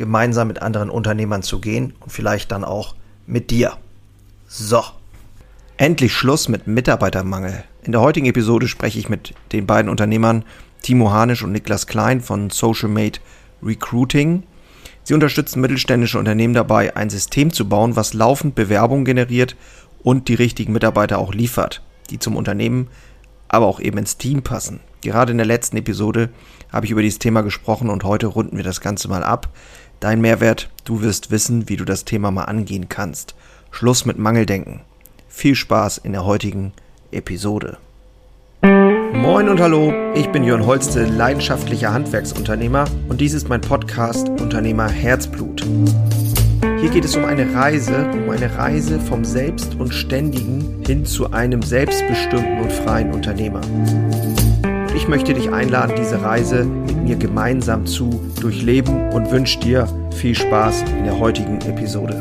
gemeinsam mit anderen Unternehmern zu gehen und vielleicht dann auch mit dir. So. Endlich Schluss mit Mitarbeitermangel. In der heutigen Episode spreche ich mit den beiden Unternehmern Timo Hanisch und Niklas Klein von Social Mate Recruiting. Sie unterstützen mittelständische Unternehmen dabei, ein System zu bauen, was laufend Bewerbungen generiert und die richtigen Mitarbeiter auch liefert, die zum Unternehmen, aber auch eben ins Team passen. Gerade in der letzten Episode habe ich über dieses Thema gesprochen und heute runden wir das Ganze mal ab. Dein Mehrwert, du wirst wissen, wie du das Thema mal angehen kannst. Schluss mit Mangeldenken. Viel Spaß in der heutigen Episode. Moin und hallo, ich bin Jörn Holste, leidenschaftlicher Handwerksunternehmer und dies ist mein Podcast Unternehmer Herzblut. Hier geht es um eine Reise, um eine Reise vom Selbst und Ständigen hin zu einem selbstbestimmten und freien Unternehmer. Möchte dich einladen, diese Reise mit mir gemeinsam zu durchleben und wünsche dir viel Spaß in der heutigen Episode.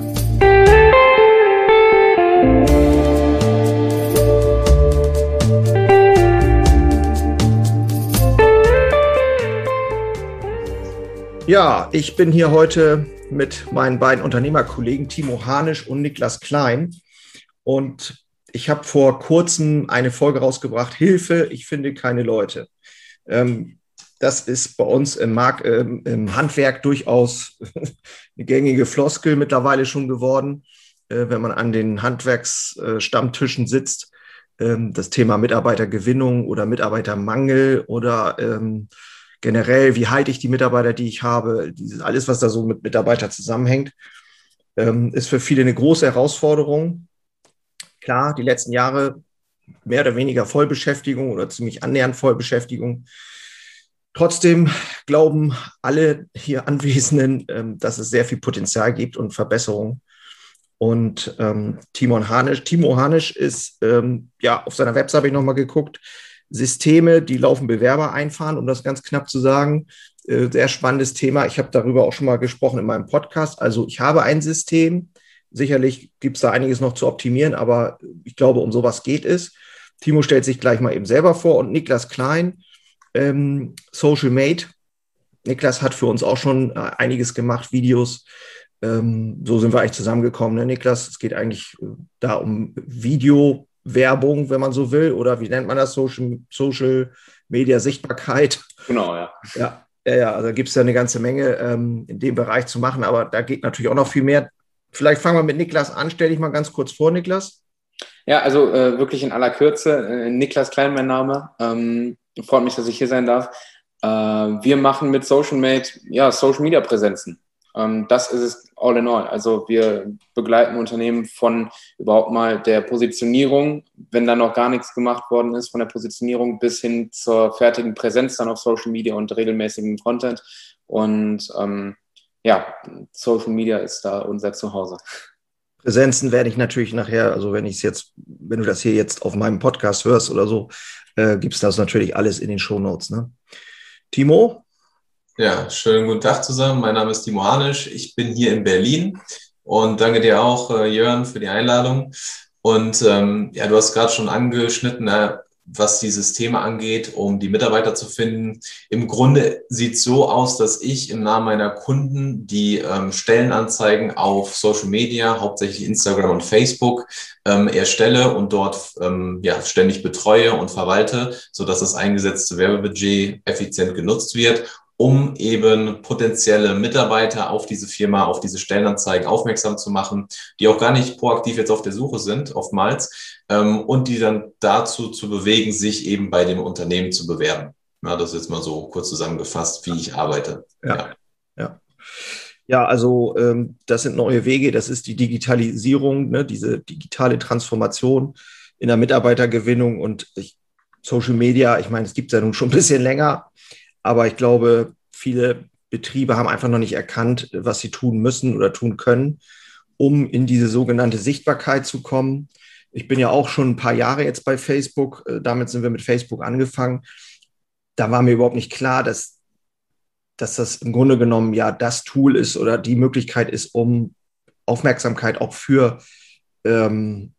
Ja, ich bin hier heute mit meinen beiden Unternehmerkollegen Timo Hanisch und Niklas Klein. Und ich habe vor kurzem eine Folge rausgebracht, Hilfe, ich finde keine Leute. Ähm, das ist bei uns im, Markt, äh, im Handwerk durchaus eine gängige Floskel mittlerweile schon geworden, äh, wenn man an den Handwerksstammtischen sitzt. Ähm, das Thema Mitarbeitergewinnung oder Mitarbeitermangel oder ähm, generell, wie halte ich die Mitarbeiter, die ich habe, dieses, alles, was da so mit Mitarbeitern zusammenhängt, ähm, ist für viele eine große Herausforderung. Klar, die letzten Jahre mehr oder weniger Vollbeschäftigung oder ziemlich annähernd Vollbeschäftigung. Trotzdem glauben alle hier Anwesenden, ähm, dass es sehr viel Potenzial gibt und Verbesserungen. Und ähm, Timon Hanisch, Timo Hanisch ist, ähm, ja, auf seiner Website habe ich nochmal geguckt, Systeme, die laufen Bewerber einfahren, um das ganz knapp zu sagen. Äh, sehr spannendes Thema. Ich habe darüber auch schon mal gesprochen in meinem Podcast. Also ich habe ein System, Sicherlich gibt es da einiges noch zu optimieren, aber ich glaube, um sowas geht es. Timo stellt sich gleich mal eben selber vor und Niklas Klein, ähm, Social Mate. Niklas hat für uns auch schon äh, einiges gemacht, Videos. Ähm, so sind wir eigentlich zusammengekommen, ne, Niklas? Es geht eigentlich äh, da um Videowerbung, wenn man so will, oder wie nennt man das? Social, Social Media Sichtbarkeit. Genau, ja. Ja, ja, ja also gibt es da eine ganze Menge ähm, in dem Bereich zu machen, aber da geht natürlich auch noch viel mehr. Vielleicht fangen wir mit Niklas an. Stell dich mal ganz kurz vor, Niklas. Ja, also äh, wirklich in aller Kürze. Äh, Niklas Klein, mein Name. Ähm, freut mich, dass ich hier sein darf. Äh, wir machen mit Social Mate ja, Social Media Präsenzen. Ähm, das ist es all in all. Also wir begleiten Unternehmen von überhaupt mal der Positionierung, wenn da noch gar nichts gemacht worden ist, von der Positionierung bis hin zur fertigen Präsenz dann auf Social Media und regelmäßigem Content. Und ähm, ja, Social Media ist da unser Zuhause. Präsenzen werde ich natürlich nachher, also wenn ich es jetzt, wenn du das hier jetzt auf meinem Podcast hörst oder so, äh, gibt es das natürlich alles in den Shownotes. Ne? Timo? Ja, schönen guten Tag zusammen. Mein Name ist Timo Hanisch. Ich bin hier in Berlin und danke dir auch, äh, Jörn, für die Einladung. Und ähm, ja, du hast gerade schon angeschnitten, äh, was die Systeme angeht, um die Mitarbeiter zu finden. Im Grunde sieht es so aus, dass ich im Namen meiner Kunden die ähm, Stellenanzeigen auf Social Media, hauptsächlich Instagram und Facebook, ähm, erstelle und dort ähm, ja, ständig betreue und verwalte, sodass das eingesetzte Werbebudget effizient genutzt wird um eben potenzielle Mitarbeiter auf diese Firma, auf diese Stellenanzeigen aufmerksam zu machen, die auch gar nicht proaktiv jetzt auf der Suche sind, oftmals, ähm, und die dann dazu zu bewegen, sich eben bei dem Unternehmen zu bewerben. Ja, das ist jetzt mal so kurz zusammengefasst, wie ich arbeite. Ja, ja. ja. ja also ähm, das sind neue Wege, das ist die Digitalisierung, ne, diese digitale Transformation in der Mitarbeitergewinnung und ich, Social Media, ich meine, es gibt es ja nun schon ein bisschen länger, aber ich glaube, viele Betriebe haben einfach noch nicht erkannt, was sie tun müssen oder tun können, um in diese sogenannte Sichtbarkeit zu kommen. Ich bin ja auch schon ein paar Jahre jetzt bei Facebook. Äh, damit sind wir mit Facebook angefangen. Da war mir überhaupt nicht klar, dass, dass das im Grunde genommen ja das Tool ist oder die Möglichkeit ist, um Aufmerksamkeit auch für ähm,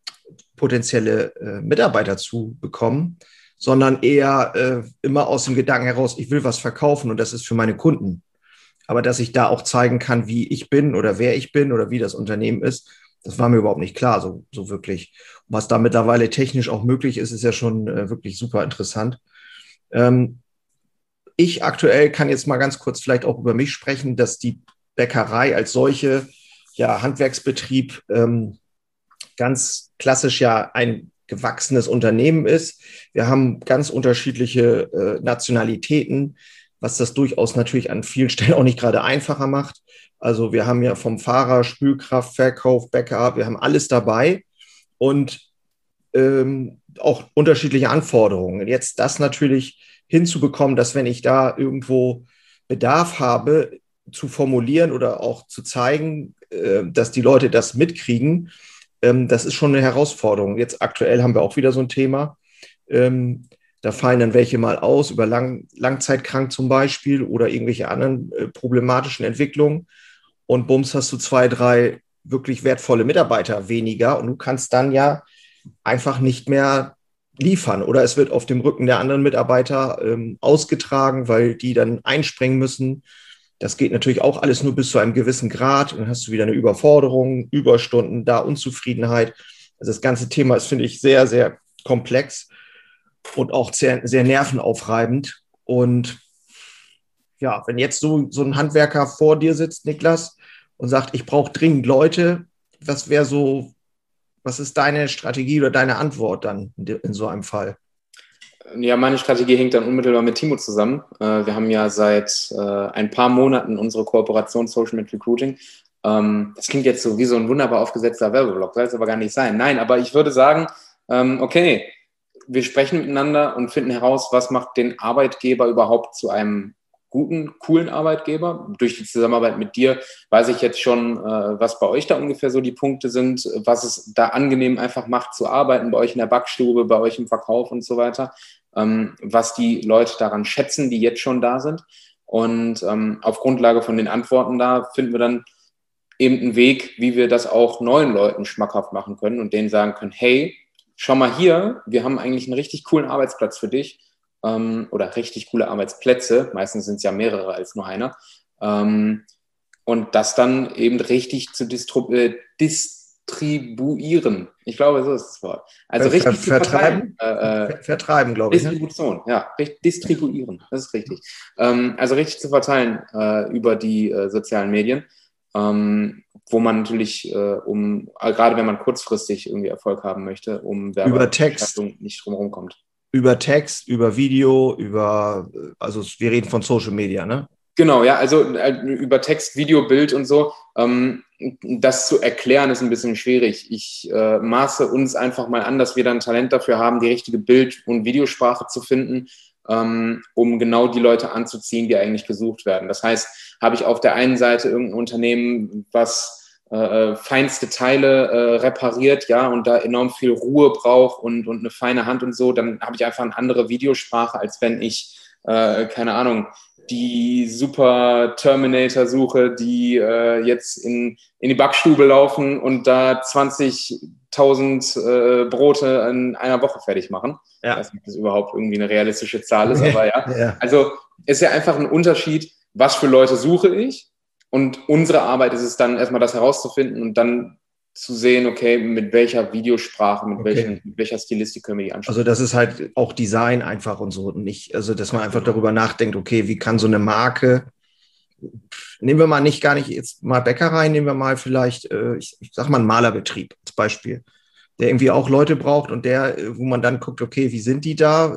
potenzielle äh, Mitarbeiter zu bekommen, sondern eher äh, immer aus dem Gedanken heraus, ich will was verkaufen und das ist für meine Kunden. Aber dass ich da auch zeigen kann, wie ich bin oder wer ich bin oder wie das Unternehmen ist, das war mir überhaupt nicht klar, so, so wirklich. Was da mittlerweile technisch auch möglich ist, ist ja schon äh, wirklich super interessant. Ähm, ich aktuell kann jetzt mal ganz kurz vielleicht auch über mich sprechen, dass die Bäckerei als solche, ja, Handwerksbetrieb, ähm, ganz klassisch ja ein gewachsenes Unternehmen ist. Wir haben ganz unterschiedliche äh, Nationalitäten, was das durchaus natürlich an vielen Stellen auch nicht gerade einfacher macht. Also wir haben ja vom Fahrer, Spülkraft, Verkauf, Backup, wir haben alles dabei und ähm, auch unterschiedliche Anforderungen. Jetzt das natürlich hinzubekommen, dass wenn ich da irgendwo Bedarf habe, zu formulieren oder auch zu zeigen, äh, dass die Leute das mitkriegen, ähm, das ist schon eine Herausforderung. Jetzt aktuell haben wir auch wieder so ein Thema. Ähm, da fallen dann welche mal aus, über lang, langzeitkrank zum Beispiel oder irgendwelche anderen äh, problematischen Entwicklungen. Und bums hast du zwei, drei wirklich wertvolle Mitarbeiter weniger und du kannst dann ja einfach nicht mehr liefern oder es wird auf dem Rücken der anderen Mitarbeiter ähm, ausgetragen, weil die dann einspringen müssen das geht natürlich auch alles nur bis zu einem gewissen Grad. Dann hast du wieder eine Überforderung, Überstunden, da Unzufriedenheit. Also das ganze Thema ist, finde ich, sehr, sehr komplex und auch sehr, sehr nervenaufreibend. Und ja, wenn jetzt so, so ein Handwerker vor dir sitzt, Niklas, und sagt, ich brauche dringend Leute, was wäre so, was ist deine Strategie oder deine Antwort dann in so einem Fall? Ja, meine Strategie hängt dann unmittelbar mit Timo zusammen. Äh, wir haben ja seit äh, ein paar Monaten unsere Kooperation Social Media Recruiting. Ähm, das klingt jetzt so wie so ein wunderbar aufgesetzter Werbeblock, soll es aber gar nicht sein. Nein, aber ich würde sagen, ähm, okay, wir sprechen miteinander und finden heraus, was macht den Arbeitgeber überhaupt zu einem guten, coolen Arbeitgeber. Durch die Zusammenarbeit mit dir weiß ich jetzt schon, äh, was bei euch da ungefähr so die Punkte sind, was es da angenehm einfach macht zu arbeiten, bei euch in der Backstube, bei euch im Verkauf und so weiter, ähm, was die Leute daran schätzen, die jetzt schon da sind. Und ähm, auf Grundlage von den Antworten da finden wir dann eben einen Weg, wie wir das auch neuen Leuten schmackhaft machen können und denen sagen können, hey, schau mal hier, wir haben eigentlich einen richtig coolen Arbeitsplatz für dich ähm, oder richtig coole Arbeitsplätze. Meistens sind es ja mehrere als nur einer. Ähm, und das dann eben richtig zu äh, distribuieren. Ich glaube, so ist das Wort. Also Ver richtig vertreiben. Äh, äh, vertreiben, glaube ich. Distribution, ne? ja, distribuieren, das ist richtig. Ähm, also richtig zu verteilen äh, über die äh, sozialen Medien. Ähm, wo man natürlich, äh, um gerade wenn man kurzfristig irgendwie Erfolg haben möchte, um Werbeschaltung nicht drumherum kommt über Text, über Video, über, also wir reden von Social Media, ne? Genau, ja, also äh, über Text, Video, Bild und so. Ähm, das zu erklären ist ein bisschen schwierig. Ich äh, maße uns einfach mal an, dass wir dann Talent dafür haben, die richtige Bild- und Videosprache zu finden, ähm, um genau die Leute anzuziehen, die eigentlich gesucht werden. Das heißt, habe ich auf der einen Seite irgendein Unternehmen, was äh, äh, feinste Teile äh, repariert, ja, und da enorm viel Ruhe braucht und, und eine feine Hand und so, dann habe ich einfach eine andere Videosprache, als wenn ich, äh, keine Ahnung, die super Terminator suche, die äh, jetzt in, in die Backstube laufen und da 20.000 äh, Brote in einer Woche fertig machen. Ja. Ich weiß nicht, ob das überhaupt irgendwie eine realistische Zahl ist, aber ja. ja. Also ist ja einfach ein Unterschied, was für Leute suche ich und unsere Arbeit ist es dann erstmal das herauszufinden und dann zu sehen, okay, mit welcher Videosprache, mit, okay. welchen, mit welcher Stilistik können wir die anschauen. Also das ist halt auch Design einfach und so nicht, also dass man einfach darüber nachdenkt, okay, wie kann so eine Marke, nehmen wir mal nicht gar nicht jetzt mal Bäckerei, nehmen wir mal vielleicht, äh, ich, ich sag mal einen Malerbetrieb als Beispiel, der irgendwie auch Leute braucht und der, wo man dann guckt, okay, wie sind die da?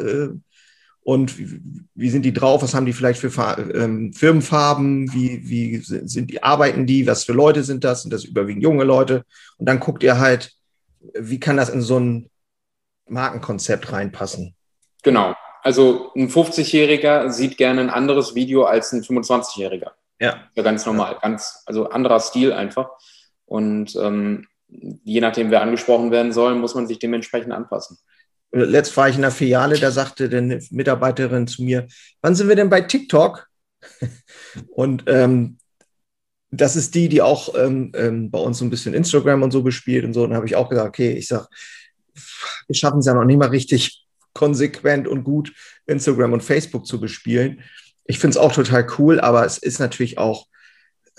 Und wie, wie, sind die drauf, was haben die vielleicht für ähm, Firmenfarben, wie, wie sind die, arbeiten die, was für Leute sind das, sind das überwiegend junge Leute und dann guckt ihr halt, wie kann das in so ein Markenkonzept reinpassen. Genau, also ein 50-Jähriger sieht gerne ein anderes Video als ein 25-Jähriger. Ja. Ja, ganz normal, ganz, also anderer Stil einfach. Und ähm, je nachdem, wer angesprochen werden soll, muss man sich dementsprechend anpassen. Letzt war ich in der Filiale, da sagte eine Mitarbeiterin zu mir, wann sind wir denn bei TikTok? Und ähm, das ist die, die auch ähm, ähm, bei uns so ein bisschen Instagram und so bespielt und so. Und dann habe ich auch gesagt, okay, ich sage, wir schaffen es ja noch nicht mal richtig konsequent und gut, Instagram und Facebook zu bespielen. Ich finde es auch total cool, aber es ist natürlich auch,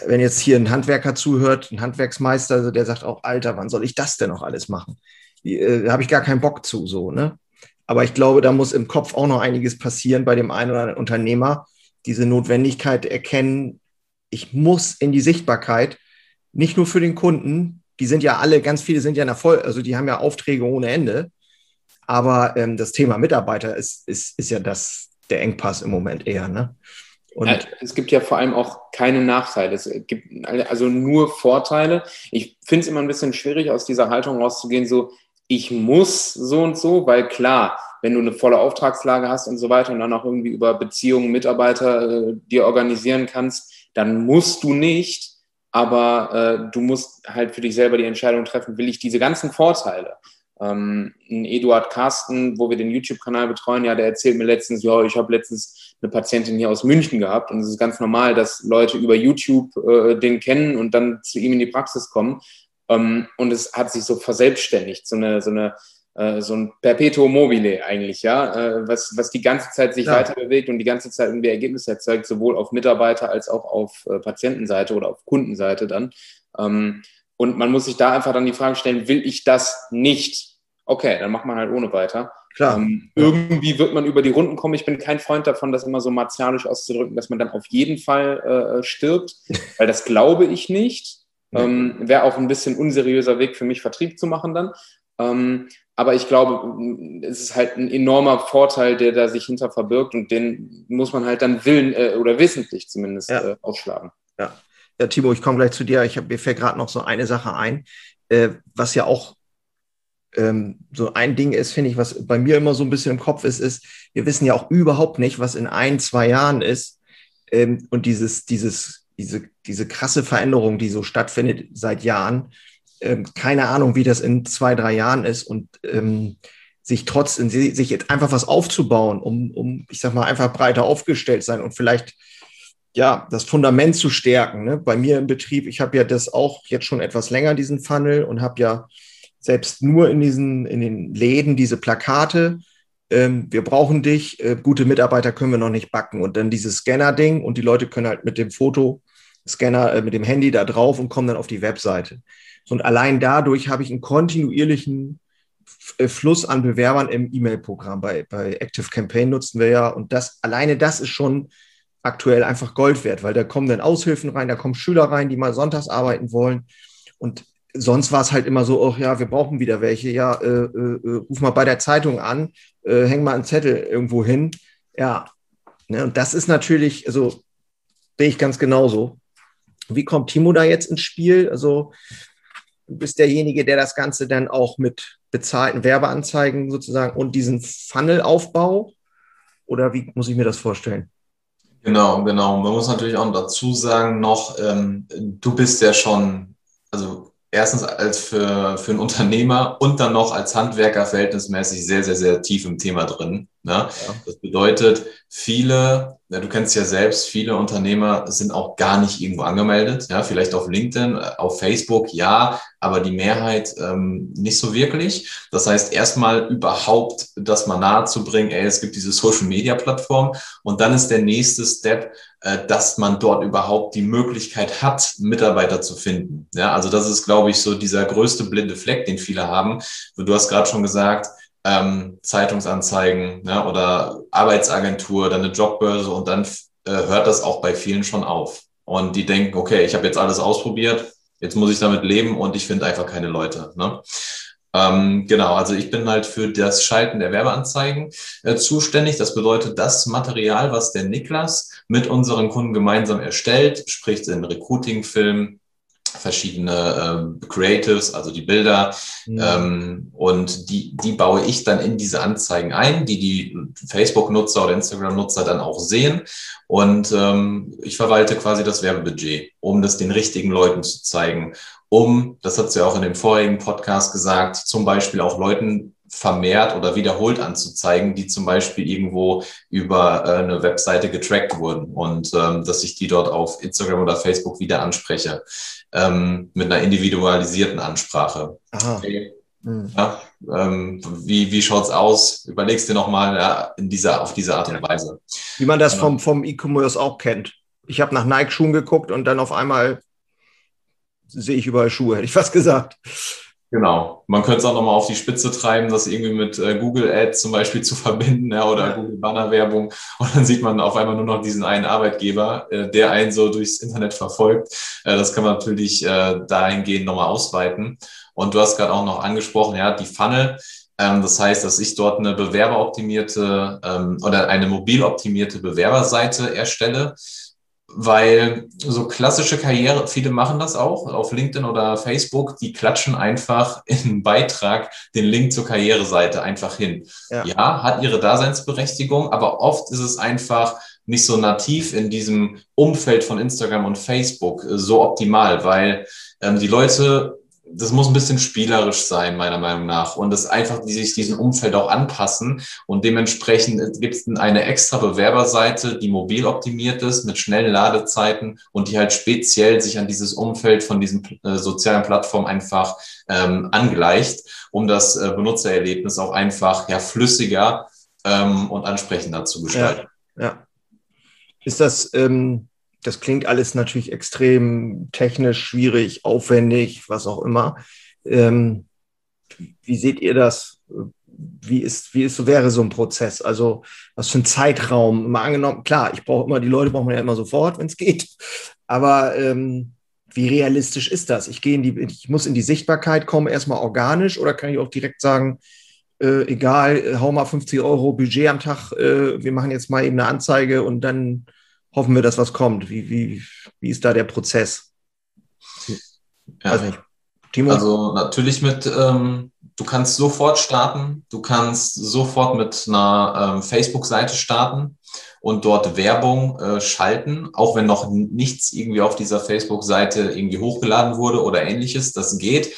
wenn jetzt hier ein Handwerker zuhört, ein Handwerksmeister, der sagt auch, Alter, wann soll ich das denn noch alles machen? Äh, habe ich gar keinen Bock zu, so, ne? Aber ich glaube, da muss im Kopf auch noch einiges passieren bei dem einen oder anderen Unternehmer, diese Notwendigkeit erkennen, ich muss in die Sichtbarkeit, nicht nur für den Kunden, die sind ja alle, ganz viele sind ja in Erfolg, also die haben ja Aufträge ohne Ende. Aber ähm, das Thema Mitarbeiter ist, ist, ist ja das, der Engpass im Moment eher. Ne? Und es gibt ja vor allem auch keine Nachteile. Es gibt also nur Vorteile. Ich finde es immer ein bisschen schwierig, aus dieser Haltung rauszugehen, so ich muss so und so, weil klar, wenn du eine volle Auftragslage hast und so weiter und dann auch irgendwie über Beziehungen, Mitarbeiter äh, dir organisieren kannst, dann musst du nicht, aber äh, du musst halt für dich selber die Entscheidung treffen, will ich diese ganzen Vorteile. Ähm, Eduard Carsten, wo wir den YouTube-Kanal betreuen, ja, der erzählt mir letztens, ja, ich habe letztens eine Patientin hier aus München gehabt und es ist ganz normal, dass Leute über YouTube äh, den kennen und dann zu ihm in die Praxis kommen. Ähm, und es hat sich so verselbstständigt, so eine, so eine äh, so ein Perpetuum mobile eigentlich, ja, äh, was, was die ganze Zeit sich ja. weiter bewegt und die ganze Zeit irgendwie Ergebnisse erzeugt, sowohl auf Mitarbeiter- als auch auf äh, Patientenseite oder auf Kundenseite dann. Ähm, und man muss sich da einfach dann die Frage stellen, will ich das nicht? Okay, dann macht man halt ohne weiter. Klar. Ähm, irgendwie wird man über die Runden kommen. Ich bin kein Freund davon, das immer so martialisch auszudrücken, dass man dann auf jeden Fall äh, stirbt, weil das glaube ich nicht. Ähm, Wäre auch ein bisschen unseriöser Weg für mich, Vertrieb zu machen dann. Ähm, aber ich glaube, es ist halt ein enormer Vorteil, der da sich hinter verbirgt und den muss man halt dann willen äh, oder wissentlich zumindest ja. äh, ausschlagen. Ja. ja, Timo, ich komme gleich zu dir. Ich hab, mir fällt gerade noch so eine Sache ein, äh, was ja auch ähm, so ein Ding ist, finde ich, was bei mir immer so ein bisschen im Kopf ist, ist, wir wissen ja auch überhaupt nicht, was in ein, zwei Jahren ist. Ähm, und dieses, dieses, diese, diese krasse Veränderung, die so stattfindet seit Jahren, ähm, keine Ahnung, wie das in zwei, drei Jahren ist und ähm, sich trotzdem, sich jetzt einfach was aufzubauen, um, um, ich sag mal, einfach breiter aufgestellt sein und vielleicht ja, das Fundament zu stärken. Ne? Bei mir im Betrieb, ich habe ja das auch jetzt schon etwas länger, diesen Funnel, und habe ja selbst nur in diesen, in den Läden diese Plakate. Ähm, wir brauchen dich, äh, gute Mitarbeiter können wir noch nicht backen. Und dann dieses Scanner-Ding und die Leute können halt mit dem Fotoscanner, äh, mit dem Handy da drauf und kommen dann auf die Webseite. Und allein dadurch habe ich einen kontinuierlichen äh, Fluss an Bewerbern im E-Mail-Programm. Bei, bei Active Campaign nutzen wir ja. Und das, alleine das ist schon aktuell einfach Gold wert, weil da kommen dann Aushilfen rein, da kommen Schüler rein, die mal sonntags arbeiten wollen. Und sonst war es halt immer so, ach ja, wir brauchen wieder welche. Ja, äh, äh, äh, ruf mal bei der Zeitung an, äh, häng mal einen Zettel irgendwo hin. Ja, ne, und das ist natürlich, also sehe ich ganz genauso. Wie kommt Timo da jetzt ins Spiel? Also du bist derjenige, der das Ganze dann auch mit bezahlten Werbeanzeigen sozusagen und diesen Funnelaufbau oder wie muss ich mir das vorstellen? Genau, genau. Man muss natürlich auch dazu sagen noch, ähm, du bist ja schon, also erstens als für, für einen Unternehmer und dann noch als Handwerker verhältnismäßig sehr, sehr, sehr tief im Thema drin. Ne? Ja. Das bedeutet, viele, ja, du kennst ja selbst, viele Unternehmer sind auch gar nicht irgendwo angemeldet. Ja, vielleicht auf LinkedIn, auf Facebook, ja, aber die Mehrheit ähm, nicht so wirklich. Das heißt, erstmal überhaupt das mal nahezubringen, ey, es gibt diese Social Media Plattform und dann ist der nächste Step, äh, dass man dort überhaupt die Möglichkeit hat, Mitarbeiter zu finden. Ja, also das ist, glaube ich, so dieser größte blinde Fleck, den viele haben. Du hast gerade schon gesagt, ähm, Zeitungsanzeigen ne, oder Arbeitsagentur, dann eine Jobbörse und dann äh, hört das auch bei vielen schon auf. Und die denken, okay, ich habe jetzt alles ausprobiert, jetzt muss ich damit leben und ich finde einfach keine Leute. Ne? Ähm, genau, also ich bin halt für das Schalten der Werbeanzeigen äh, zuständig. Das bedeutet, das Material, was der Niklas mit unseren Kunden gemeinsam erstellt, sprich den Recruiting-Film, verschiedene äh, Creatives, also die Bilder. Mhm. Ähm, und die, die baue ich dann in diese Anzeigen ein, die die Facebook-Nutzer oder Instagram-Nutzer dann auch sehen. Und ähm, ich verwalte quasi das Werbebudget, um das den richtigen Leuten zu zeigen. Um, das hat sie ja auch in dem vorigen Podcast gesagt, zum Beispiel auch Leuten vermehrt oder wiederholt anzuzeigen, die zum Beispiel irgendwo über äh, eine Webseite getrackt wurden und ähm, dass ich die dort auf Instagram oder Facebook wieder anspreche ähm, mit einer individualisierten Ansprache. Aha. Okay. Hm. Ja, ähm, wie wie schaut's aus? Überlegst dir nochmal ja, in dieser, auf diese Art und Weise. Wie man das vom, vom E-Commerce auch kennt. Ich habe nach Nike-Schuhen geguckt und dann auf einmal sehe ich überall Schuhe, hätte ich fast gesagt. Genau. Man könnte es auch nochmal auf die Spitze treiben, das irgendwie mit äh, Google Ads zum Beispiel zu verbinden ja, oder ja. Google Banner Werbung. Und dann sieht man auf einmal nur noch diesen einen Arbeitgeber, äh, der einen so durchs Internet verfolgt. Äh, das kann man natürlich äh, dahingehend nochmal ausweiten. Und du hast gerade auch noch angesprochen, ja, die Funnel. Ähm, das heißt, dass ich dort eine bewerberoptimierte ähm, oder eine mobil optimierte Bewerberseite erstelle weil so klassische Karriere, viele machen das auch auf LinkedIn oder Facebook, die klatschen einfach in einen Beitrag den Link zur Karriereseite einfach hin. Ja. ja, hat ihre Daseinsberechtigung, aber oft ist es einfach nicht so nativ in diesem Umfeld von Instagram und Facebook äh, so optimal, weil ähm, die Leute das muss ein bisschen spielerisch sein, meiner Meinung nach. Und das einfach, die sich diesem Umfeld auch anpassen. Und dementsprechend gibt es eine extra Bewerberseite, die mobil optimiert ist, mit schnellen Ladezeiten und die halt speziell sich an dieses Umfeld von diesen äh, sozialen Plattformen einfach ähm, angleicht, um das äh, Benutzererlebnis auch einfach ja, flüssiger ähm, und ansprechender zu gestalten. Ja, ja. Ist das, ähm das klingt alles natürlich extrem technisch schwierig, aufwendig, was auch immer. Ähm, wie seht ihr das? Wie ist, wie ist, wäre so ein Prozess? Also, was für ein Zeitraum? Mal angenommen, klar, ich brauche immer, die Leute brauchen ja immer sofort, wenn es geht. Aber ähm, wie realistisch ist das? Ich gehe in die, ich muss in die Sichtbarkeit kommen, erstmal organisch, oder kann ich auch direkt sagen, äh, egal, hau mal 50 Euro Budget am Tag, äh, wir machen jetzt mal eben eine Anzeige und dann hoffen wir, dass was kommt. Wie, wie, wie ist da der Prozess? Ja. Timo? Also natürlich mit, ähm, du kannst sofort starten, du kannst sofort mit einer ähm, Facebook-Seite starten und dort Werbung äh, schalten, auch wenn noch nichts irgendwie auf dieser Facebook-Seite irgendwie hochgeladen wurde oder ähnliches. Das geht.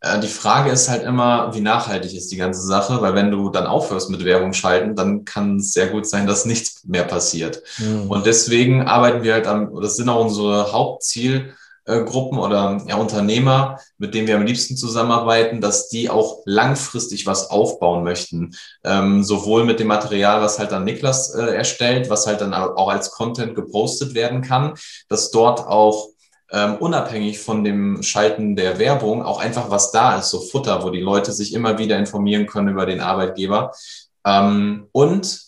Äh, die Frage ist halt immer, wie nachhaltig ist die ganze Sache, weil wenn du dann aufhörst mit Werbung schalten, dann kann es sehr gut sein, dass nichts mehr passiert. Mhm. Und deswegen arbeiten wir halt am, das sind auch unsere Hauptzielgruppen oder ja, Unternehmer, mit denen wir am liebsten zusammenarbeiten, dass die auch langfristig was aufbauen möchten. Ähm, sowohl mit dem Material, was halt dann Niklas äh, erstellt, was halt dann auch als Content gepostet werden kann, dass dort auch ähm, unabhängig von dem Schalten der Werbung auch einfach was da ist, so Futter, wo die Leute sich immer wieder informieren können über den Arbeitgeber. Ähm, und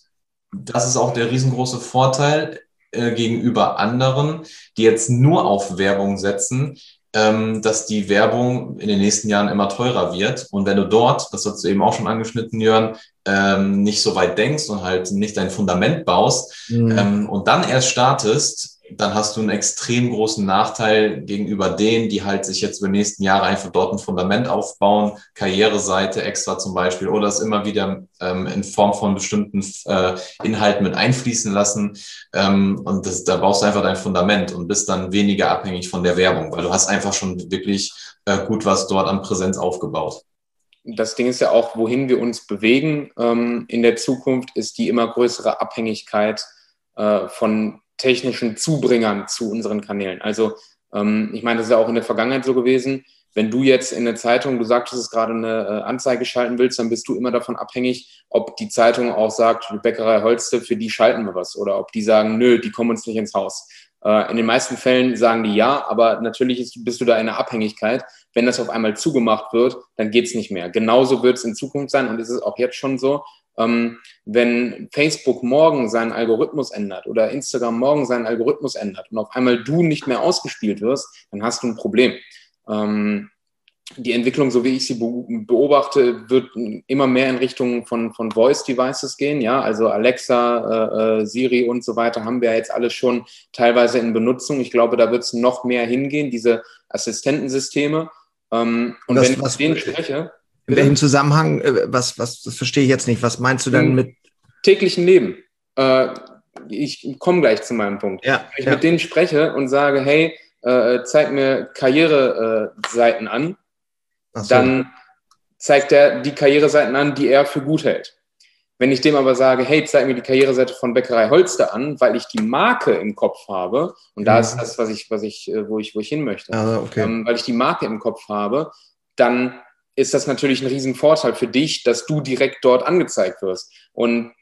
das ist auch der riesengroße Vorteil äh, gegenüber anderen, die jetzt nur auf Werbung setzen, ähm, dass die Werbung in den nächsten Jahren immer teurer wird. Und wenn du dort, das hast du eben auch schon angeschnitten, Jörn, ähm, nicht so weit denkst und halt nicht dein Fundament baust mhm. ähm, und dann erst startest, dann hast du einen extrem großen Nachteil gegenüber denen, die halt sich jetzt über die nächsten Jahre einfach dort ein Fundament aufbauen, Karriereseite extra zum Beispiel, oder es immer wieder ähm, in Form von bestimmten äh, Inhalten mit einfließen lassen. Ähm, und das, da baust du einfach dein Fundament und bist dann weniger abhängig von der Werbung, weil du hast einfach schon wirklich äh, gut was dort an Präsenz aufgebaut das Ding ist ja auch, wohin wir uns bewegen ähm, in der Zukunft, ist die immer größere Abhängigkeit äh, von technischen Zubringern zu unseren Kanälen. Also ähm, ich meine, das ist ja auch in der Vergangenheit so gewesen. Wenn du jetzt in der Zeitung, du sagtest es gerade, eine äh, Anzeige schalten willst, dann bist du immer davon abhängig, ob die Zeitung auch sagt, Bäckerei Holste, für die schalten wir was. Oder ob die sagen, nö, die kommen uns nicht ins Haus. Äh, in den meisten Fällen sagen die ja, aber natürlich ist, bist du da in einer Abhängigkeit. Wenn das auf einmal zugemacht wird, dann geht's nicht mehr. Genauso wird es in Zukunft sein und es ist auch jetzt schon so. Ähm, wenn Facebook morgen seinen Algorithmus ändert oder Instagram morgen seinen Algorithmus ändert und auf einmal du nicht mehr ausgespielt wirst, dann hast du ein Problem. Ähm, die Entwicklung, so wie ich sie beobachte, wird immer mehr in Richtung von, von Voice-Devices gehen. Ja, also Alexa, äh, äh, Siri und so weiter haben wir jetzt alles schon teilweise in Benutzung. Ich glaube, da wird es noch mehr hingehen, diese Assistentensysteme. Ähm, und was, wenn ich mit denen spreche. In welchem Zusammenhang, äh, was, was, das verstehe ich jetzt nicht. Was meinst du dann mit? Täglichen Leben. Äh, ich komme gleich zu meinem Punkt. Ja, wenn ich ja. mit denen spreche und sage, hey, äh, zeig mir Karriereseiten an, Ach so. dann zeigt er die Karriereseiten an, die er für gut hält. Wenn ich dem aber sage, hey, zeig mir die Karriereseite von Bäckerei Holster an, weil ich die Marke im Kopf habe, und da Mhm. ist das, was ich, was ich, äh, wo ich, wo ich hin möchte, Ah, okay. ähm, weil ich die Marke im Kopf habe, dann ist das natürlich ein Riesenvorteil für dich, dass du direkt dort angezeigt wirst. Und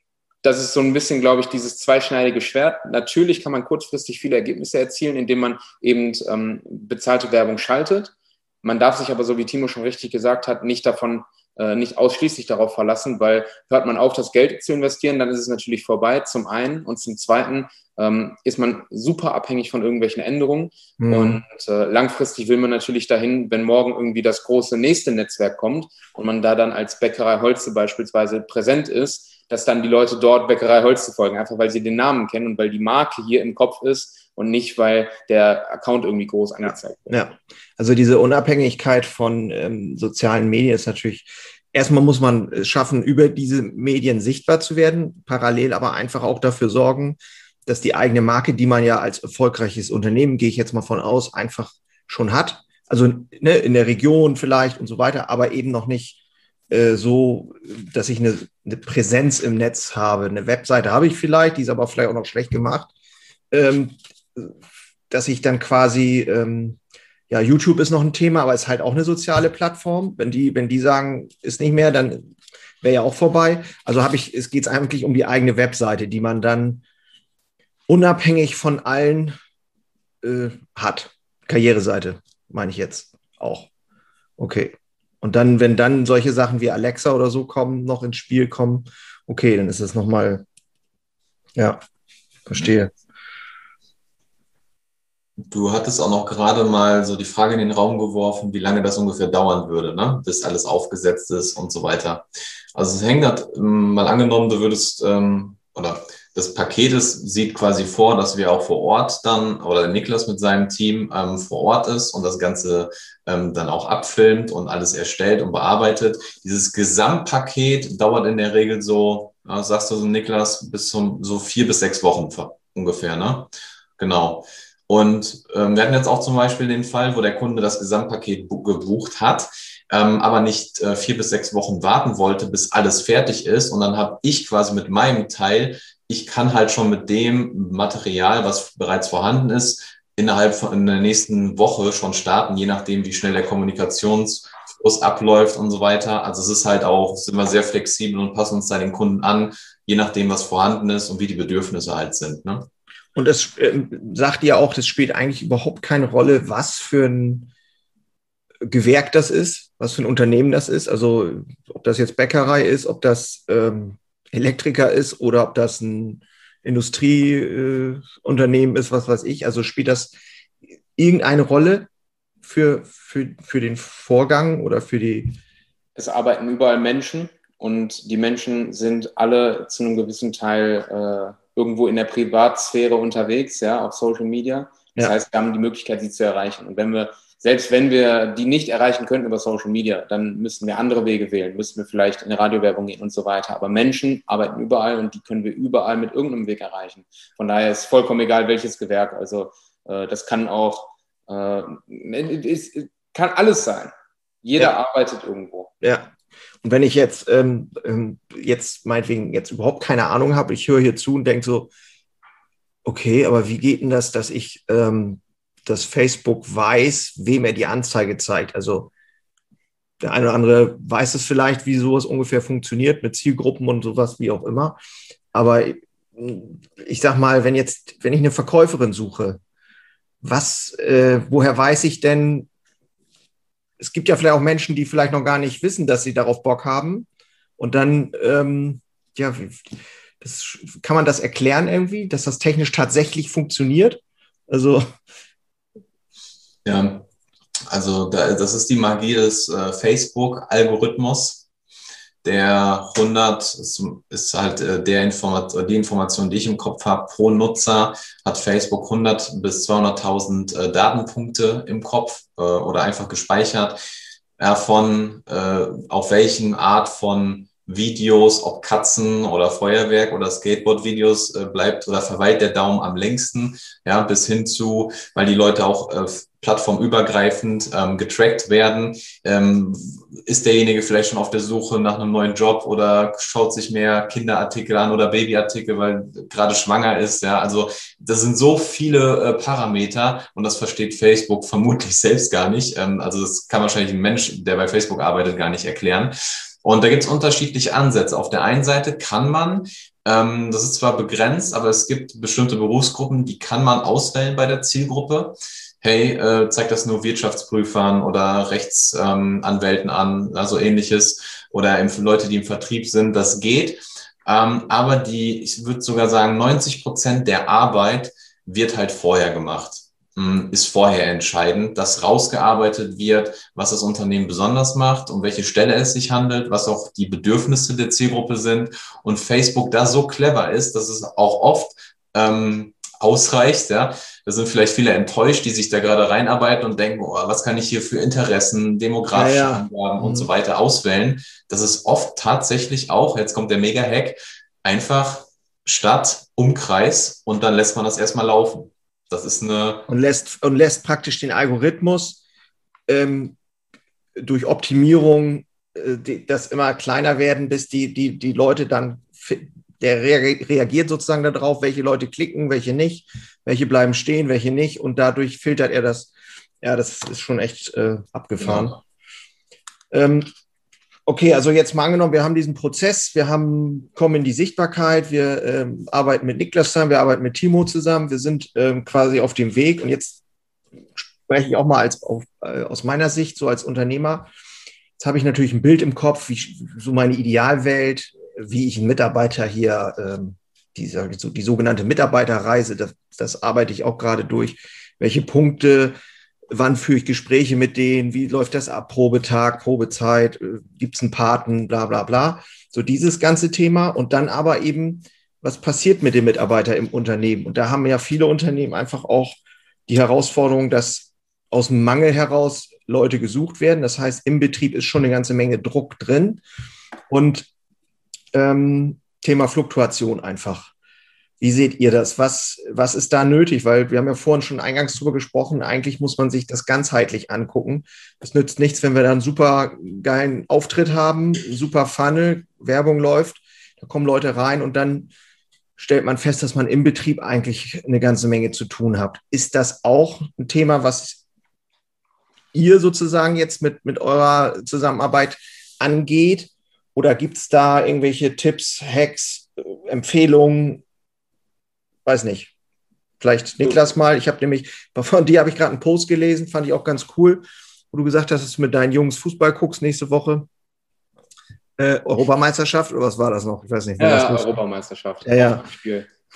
das ist so ein bisschen, glaube ich, dieses zweischneidige Schwert. Natürlich kann man kurzfristig viele Ergebnisse erzielen, indem man eben ähm, bezahlte Werbung schaltet. Man darf sich aber, so wie Timo schon richtig gesagt hat, nicht davon, äh, nicht ausschließlich darauf verlassen, weil hört man auf, das Geld zu investieren, dann ist es natürlich vorbei, zum einen. Und zum zweiten ähm, ist man super abhängig von irgendwelchen Änderungen. Hm. Und äh, langfristig will man natürlich dahin, wenn morgen irgendwie das große nächste Netzwerk kommt und man da dann als Bäckerei Holze beispielsweise präsent ist, dass dann die Leute dort Bäckerei Holze folgen, einfach weil sie den Namen kennen und weil die Marke hier im Kopf ist und nicht, weil der Account irgendwie groß angezeigt wird. Ja, also diese Unabhängigkeit von ähm, sozialen Medien ist natürlich, erstmal muss man es schaffen, über diese Medien sichtbar zu werden, parallel aber einfach auch dafür sorgen, dass die eigene Marke, die man ja als erfolgreiches Unternehmen, gehe ich jetzt mal von aus, einfach schon hat. Also ne, in der Region vielleicht und so weiter, aber eben noch nicht äh, so, dass ich eine, eine Präsenz im Netz habe. Eine Webseite habe ich vielleicht, die ist aber vielleicht auch noch schlecht gemacht. Ähm, dass ich dann quasi, ähm, ja, YouTube ist noch ein Thema, aber ist halt auch eine soziale Plattform. Wenn die, wenn die sagen, ist nicht mehr, dann wäre ja auch vorbei. Also habe ich, es geht eigentlich um die eigene Webseite, die man dann unabhängig von allen äh, hat. Karriereseite, meine ich jetzt auch. Okay. Und dann, wenn dann solche Sachen wie Alexa oder so kommen, noch ins Spiel kommen, okay, dann ist es nochmal, ja, verstehe. Du hattest auch noch gerade mal so die Frage in den Raum geworfen, wie lange das ungefähr dauern würde, ne? bis alles aufgesetzt ist und so weiter. Also es hängt halt, ähm, mal angenommen, du würdest, ähm, oder das Paket ist, sieht quasi vor, dass wir auch vor Ort dann, oder der Niklas mit seinem Team ähm, vor Ort ist und das Ganze ähm, dann auch abfilmt und alles erstellt und bearbeitet. Dieses Gesamtpaket dauert in der Regel so, ja, sagst du so, Niklas, bis zum so vier bis sechs Wochen ungefähr, ne? Genau. Und ähm, wir hatten jetzt auch zum Beispiel den Fall, wo der Kunde das Gesamtpaket gebucht hat, ähm, aber nicht äh, vier bis sechs Wochen warten wollte, bis alles fertig ist. Und dann habe ich quasi mit meinem Teil, ich kann halt schon mit dem Material, was bereits vorhanden ist, innerhalb von der nächsten Woche schon starten, je nachdem, wie schnell der Kommunikationsfluss abläuft und so weiter. Also es ist halt auch, sind wir sehr flexibel und passen uns da den Kunden an, je nachdem, was vorhanden ist und wie die Bedürfnisse halt sind. Ne? Und es äh, sagt ja auch, das spielt eigentlich überhaupt keine Rolle, was für ein Gewerk das ist, was für ein Unternehmen das ist. Also ob das jetzt Bäckerei ist, ob das ähm, Elektriker ist oder ob das ein Industrieunternehmen äh, ist, was weiß ich. Also spielt das irgendeine Rolle für, für, für den Vorgang oder für die. Es arbeiten überall Menschen und die Menschen sind alle zu einem gewissen Teil äh, irgendwo in der Privatsphäre unterwegs, ja, auf Social Media. Das Ja. heißt, wir haben die Möglichkeit, sie zu erreichen. Und wenn wir, selbst wenn wir die nicht erreichen könnten über Social Media, dann müssten wir andere Wege wählen, müssten wir vielleicht in eine Radiowerbung gehen und so weiter. Aber Menschen arbeiten überall und die können wir überall mit irgendeinem Weg erreichen. Von daher ist vollkommen egal, welches Gewerk. Also äh, das kann auch, äh, es, es kann alles sein. Jeder Ja. arbeitet irgendwo. Ja. Und wenn ich jetzt, ähm, ähm, jetzt meinetwegen jetzt überhaupt keine Ahnung habe, ich höre hier zu und denke so, okay, aber wie geht denn das, dass ich, ähm, dass Facebook weiß, wem er die Anzeige zeigt? Also der eine oder andere weiß es vielleicht, wie sowas ungefähr funktioniert mit Zielgruppen und sowas, wie auch immer. Aber ich sag mal, wenn jetzt, wenn ich eine Verkäuferin suche, was, äh, woher weiß ich denn, es gibt ja vielleicht auch Menschen, die vielleicht noch gar nicht wissen, dass sie darauf Bock haben. Und dann, ähm, ja, das, kann man das erklären irgendwie, dass das technisch tatsächlich funktioniert? Also. Ja, Also das ist die Magie des äh, Facebook-Algorithmus der 100 ist, ist halt äh, der Informat die Information, die ich im Kopf habe. Pro Nutzer hat Facebook 100 bis 200.000 äh, Datenpunkte im Kopf äh, oder einfach gespeichert. Davon äh, auf welchen Art von Videos, ob Katzen oder Feuerwerk oder Skateboard-Videos äh, bleibt oder verweilt der Daumen am längsten, ja, bis hin zu, weil die Leute auch äh, plattformübergreifend ähm, getrackt werden. Ähm, ist derjenige vielleicht schon auf der Suche nach einem neuen Job oder schaut sich mehr Kinderartikel an oder Babyartikel, weil gerade schwanger ist. Ja, also das sind so viele äh, Parameter und das versteht Facebook vermutlich selbst gar nicht. Ähm, also das kann wahrscheinlich ein Mensch, der bei Facebook arbeitet, gar nicht erklären. Und da gibt es unterschiedliche Ansätze. Auf der einen Seite kann man, ähm, das ist zwar begrenzt, aber es gibt bestimmte Berufsgruppen, die kann man auswählen bei der Zielgruppe. Hey, äh, zeigt das nur Wirtschaftsprüfern oder Rechtsanwälten ähm, an, also ähnliches, oder Leute, die im Vertrieb sind, das geht. Ähm, aber die, ich würde sogar sagen, 90 Prozent der Arbeit wird halt vorher gemacht. Hm, ist vorher entscheidend, dass rausgearbeitet wird, was das Unternehmen besonders macht, um welche Stelle es sich handelt, was auch die Bedürfnisse der Zielgruppe sind. Und Facebook da so clever ist, dass es auch oft ähm, ausreicht. Ja, da sind vielleicht viele enttäuscht, die sich da gerade reinarbeiten und denken, oh, was kann ich hier für Interessen, demografische ja, ja. Angaben mhm. und so weiter auswählen. Das ist oft tatsächlich auch, jetzt kommt der Mega-Hack, einfach Stadt, Umkreis und dann lässt man das erstmal laufen. Das ist eine. Und lässt, und lässt praktisch den Algorithmus ähm, durch Optimierung äh, die, das immer kleiner werden, bis die, die, die Leute dann, der reagiert sozusagen darauf, welche Leute klicken, welche nicht, welche bleiben stehen, welche nicht. Und dadurch filtert er das. Ja, das ist schon echt äh, abgefahren. Ja. Ähm, okay, also jetzt mal angenommen, wir haben diesen Prozess, wir haben, kommen in die Sichtbarkeit, wir ähm, arbeiten mit Niklas zusammen, wir arbeiten mit Timo zusammen, wir sind ähm, quasi auf dem Weg und jetzt spreche ich auch mal als, auf, äh, aus meiner Sicht, so als Unternehmer. Jetzt habe ich natürlich ein Bild im Kopf, wie so meine Idealwelt, wie ich einen Mitarbeiter hier, ähm, die, die sogenannte Mitarbeiterreise, das, das arbeite ich auch gerade durch. Welche Punkte wann führe ich Gespräche mit denen, wie läuft das ab, Probetag, Probezeit, äh, gibt es einen Paten, bla bla bla. So dieses ganze Thema und dann aber eben, was passiert mit dem Mitarbeiter im Unternehmen? Und da haben ja viele Unternehmen einfach auch die Herausforderung, dass aus dem Mangel heraus Leute gesucht werden. Das heißt, im Betrieb ist schon eine ganze Menge Druck drin und ähm, Thema Fluktuation einfach. Wie seht ihr das? Was, was ist da nötig? Weil wir haben ja vorhin schon eingangs drüber gesprochen, eigentlich muss man sich das ganzheitlich angucken. Es nützt nichts, wenn wir da einen super geilen Auftritt haben, super Funnel, Werbung läuft, da kommen Leute rein und dann stellt man fest, dass man im Betrieb eigentlich eine ganze Menge zu tun hat. Ist das auch ein Thema, was ihr sozusagen jetzt mit, mit eurer Zusammenarbeit angeht? Oder gibt es da irgendwelche Tipps, Hacks, Empfehlungen, weiß nicht. Vielleicht Niklas mal. Ich habe nämlich, von dir habe ich gerade einen Post gelesen, fand ich auch ganz cool, wo du gesagt hast, dass du mit deinen Jungs Fußball guckst nächste Woche. Äh, Europameisterschaft oder was war das noch? Ich weiß nicht. Ja, Europameisterschaft. Ja, ja.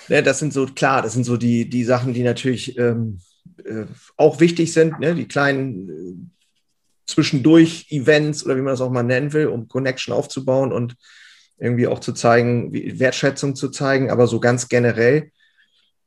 ja. Das sind so, klar, das sind so die, die Sachen, die natürlich ähm, äh, auch wichtig sind, ne? die kleinen äh, zwischendurch Events oder wie man das auch mal nennen will, um Connection aufzubauen und irgendwie auch zu zeigen, wie, Wertschätzung zu zeigen, aber so ganz generell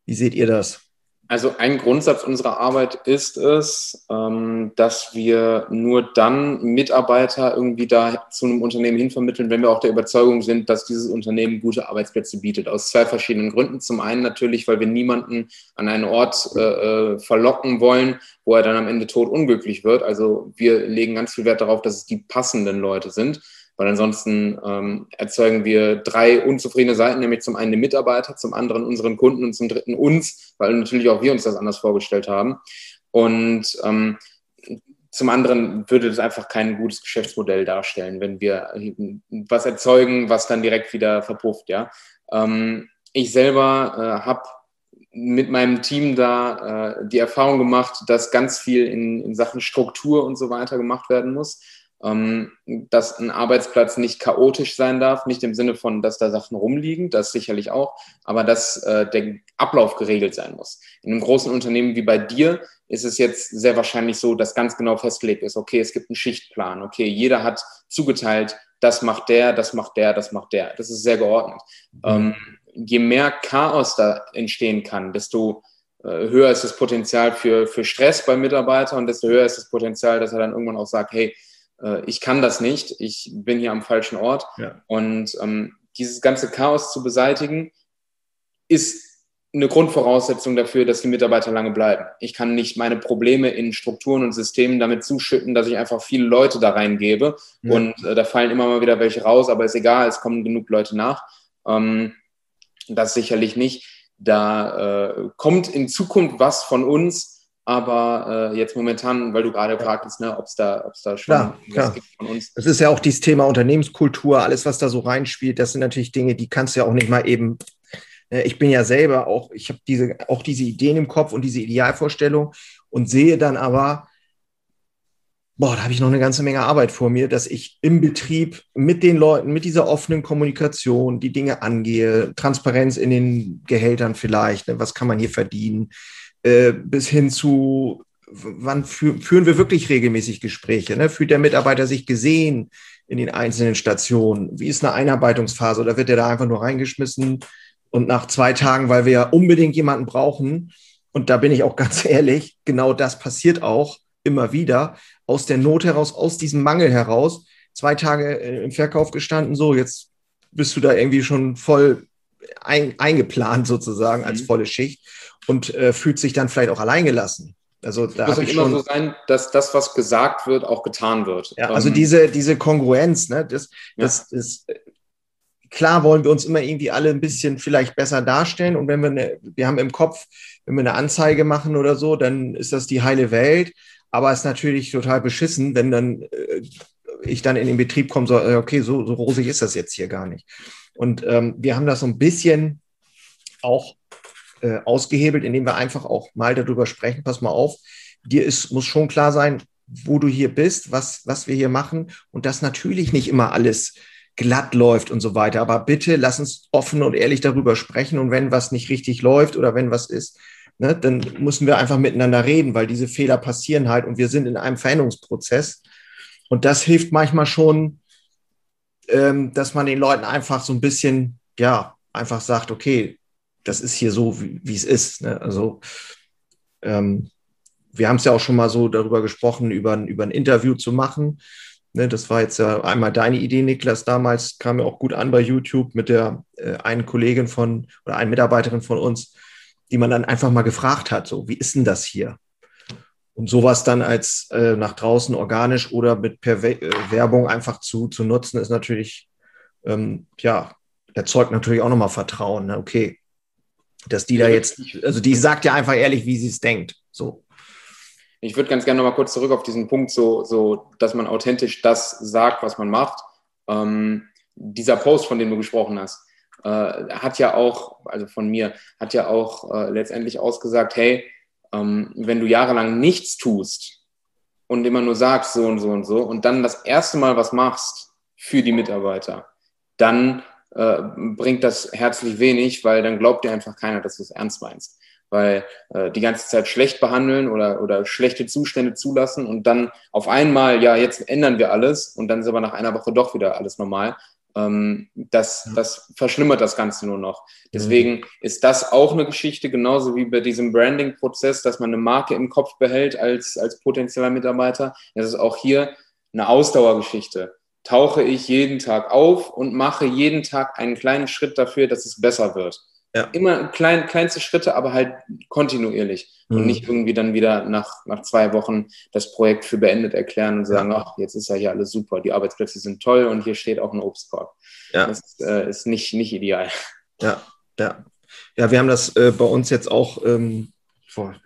wie seht ihr das? Also ein Grundsatz unserer Arbeit ist es, ähm, dass wir nur dann Mitarbeiter irgendwie da zu einem Unternehmen hinvermitteln, wenn wir auch der Überzeugung sind, dass dieses Unternehmen gute Arbeitsplätze bietet. Aus zwei verschiedenen Gründen. Zum einen natürlich, weil wir niemanden an einen Ort äh, äh verlocken wollen, wo er dann am Ende tot unglücklich wird. Also wir legen ganz viel Wert darauf, dass es die passenden Leute sind weil ansonsten ähm, erzeugen wir drei unzufriedene Seiten, nämlich zum einen den Mitarbeiter, zum anderen unseren Kunden und zum dritten uns, weil natürlich auch wir uns das anders vorgestellt haben. Und ähm, zum anderen würde das einfach kein gutes Geschäftsmodell darstellen, wenn wir was erzeugen, was dann direkt wieder verpufft. Ja? Ähm, ich selber äh, habe mit meinem Team da äh, die Erfahrung gemacht, dass ganz viel in, in Sachen Struktur und so weiter gemacht werden muss dass ein Arbeitsplatz nicht chaotisch sein darf, nicht im Sinne von, dass da Sachen rumliegen, das sicherlich auch, aber dass äh, der Ablauf geregelt sein muss. In einem großen Unternehmen wie bei dir ist es jetzt sehr wahrscheinlich so, dass ganz genau festgelegt ist, okay, es gibt einen Schichtplan, okay, jeder hat zugeteilt, das macht der, das macht der, das macht der. Das ist sehr geordnet. Mhm. Ähm, je mehr Chaos da entstehen kann, desto äh, höher ist das Potenzial für, für Stress beim Mitarbeiter und desto höher ist das Potenzial, dass er dann irgendwann auch sagt, hey, äh, ich kann das nicht, ich bin hier am falschen Ort. Ja. Und ähm, dieses ganze Chaos zu beseitigen, ist eine Grundvoraussetzung dafür, dass die Mitarbeiter lange bleiben. Ich kann nicht meine Probleme in Strukturen und Systemen damit zuschütten, dass ich einfach viele Leute da reingebe ja. und äh, da fallen immer mal wieder welche raus, aber ist egal, es kommen genug Leute nach. Ähm, das sicherlich nicht. Da äh, kommt in Zukunft was von uns, aber äh, jetzt momentan, weil du gerade fragtest, ne, ob es da, ob's da schon klar, klar. gibt von uns. Das ist ja auch dieses Thema Unternehmenskultur, alles, was da so reinspielt, das sind natürlich Dinge, die kannst du ja auch nicht mal eben. Äh, ich bin ja selber auch, ich habe diese, auch diese Ideen im Kopf und diese Idealvorstellung und sehe dann aber, boah, da habe ich noch eine ganze Menge Arbeit vor mir, dass ich im Betrieb mit den Leuten, mit dieser offenen Kommunikation die Dinge angehe, Transparenz in den Gehältern vielleicht, ne, was kann man hier verdienen, äh, bis hin zu, wann fü führen wir wirklich regelmäßig Gespräche? Ne? Fühlt der Mitarbeiter sich gesehen in den einzelnen Stationen? Wie ist eine Einarbeitungsphase? Oder wird er da einfach nur reingeschmissen und nach zwei Tagen, weil wir ja unbedingt jemanden brauchen, und da bin ich auch ganz ehrlich, genau das passiert auch immer wieder, aus der Not heraus, aus diesem Mangel heraus, zwei Tage äh, im Verkauf gestanden, so jetzt bist du da irgendwie schon voll ein, eingeplant sozusagen als mhm. volle Schicht und äh, fühlt sich dann vielleicht auch alleingelassen. Also da muss ich immer so sein, dass das, was gesagt wird, auch getan wird. Ja, also ähm, diese, diese Kongruenz, ne, das, ja. das, das, klar wollen wir uns immer irgendwie alle ein bisschen vielleicht besser darstellen. Und wenn wir eine, wir haben im Kopf, wenn wir eine Anzeige machen oder so, dann ist das die heile Welt. Aber es ist natürlich total beschissen, wenn dann äh, ich dann in den Betrieb komme, so, äh, okay, so, so rosig ist das jetzt hier gar nicht. Und ähm, wir haben das so ein bisschen auch äh, ausgehebelt, indem wir einfach auch mal darüber sprechen, pass mal auf, dir ist, muss schon klar sein, wo du hier bist, was, was wir hier machen und dass natürlich nicht immer alles glatt läuft und so weiter. Aber bitte lass uns offen und ehrlich darüber sprechen und wenn was nicht richtig läuft oder wenn was ist, ne, dann müssen wir einfach miteinander reden, weil diese Fehler passieren halt und wir sind in einem Veränderungsprozess. Und das hilft manchmal schon, ähm, dass man den Leuten einfach so ein bisschen, ja, einfach sagt, okay, das ist hier so, wie, es ist. Ne? Also ähm, wir haben es ja auch schon mal so darüber gesprochen, über, über ein Interview zu machen. Ne, das war jetzt ja einmal deine Idee, Niklas. Damals kam ja auch gut an bei YouTube mit der äh, einen Kollegin von oder einer Mitarbeiterin von uns, die man dann einfach mal gefragt hat, so, wie ist denn das hier? Und sowas dann als äh, nach draußen organisch oder mit per We äh, Werbung einfach zu, zu nutzen, ist natürlich, ähm, ja, erzeugt natürlich auch nochmal Vertrauen. Ne? Okay, dass die da jetzt, also die sagt ja einfach ehrlich, wie sie es denkt. So. Ich würde ganz gerne nochmal kurz zurück auf diesen Punkt, so, so, dass man authentisch das sagt, was man macht. Ähm, dieser Post, von dem du gesprochen hast, äh, hat ja auch, also von mir, hat ja auch äh, letztendlich ausgesagt, hey, ähm, wenn du jahrelang nichts tust und immer nur sagst so und so und so und dann das erste Mal was machst für die Mitarbeiter, dann äh, bringt das herzlich wenig, weil dann glaubt dir einfach keiner, dass du es ernst meinst. Weil äh, die ganze Zeit schlecht behandeln oder, oder schlechte Zustände zulassen und dann auf einmal, ja, jetzt ändern wir alles und dann ist aber nach einer Woche doch wieder alles normal. Ähm, das, das verschlimmert das Ganze nur noch. Deswegen ist das auch eine Geschichte, genauso wie bei diesem Branding-Prozess, dass man eine Marke im Kopf behält als, als potenzieller Mitarbeiter. Das ist auch hier eine Ausdauergeschichte tauche ich jeden Tag auf und mache jeden Tag einen kleinen Schritt dafür, dass es besser wird. Ja. Immer klein, kleinste Schritte, aber halt kontinuierlich mhm. und nicht irgendwie dann wieder nach, nach zwei Wochen das Projekt für beendet erklären und sagen, ach, jetzt ist ja hier alles super, die Arbeitsplätze sind toll und hier steht auch ein Obstkorb. Ja. Das äh, ist nicht, nicht ideal. Ja, ja. Ja, wir haben das äh, bei uns jetzt auch ähm, vor,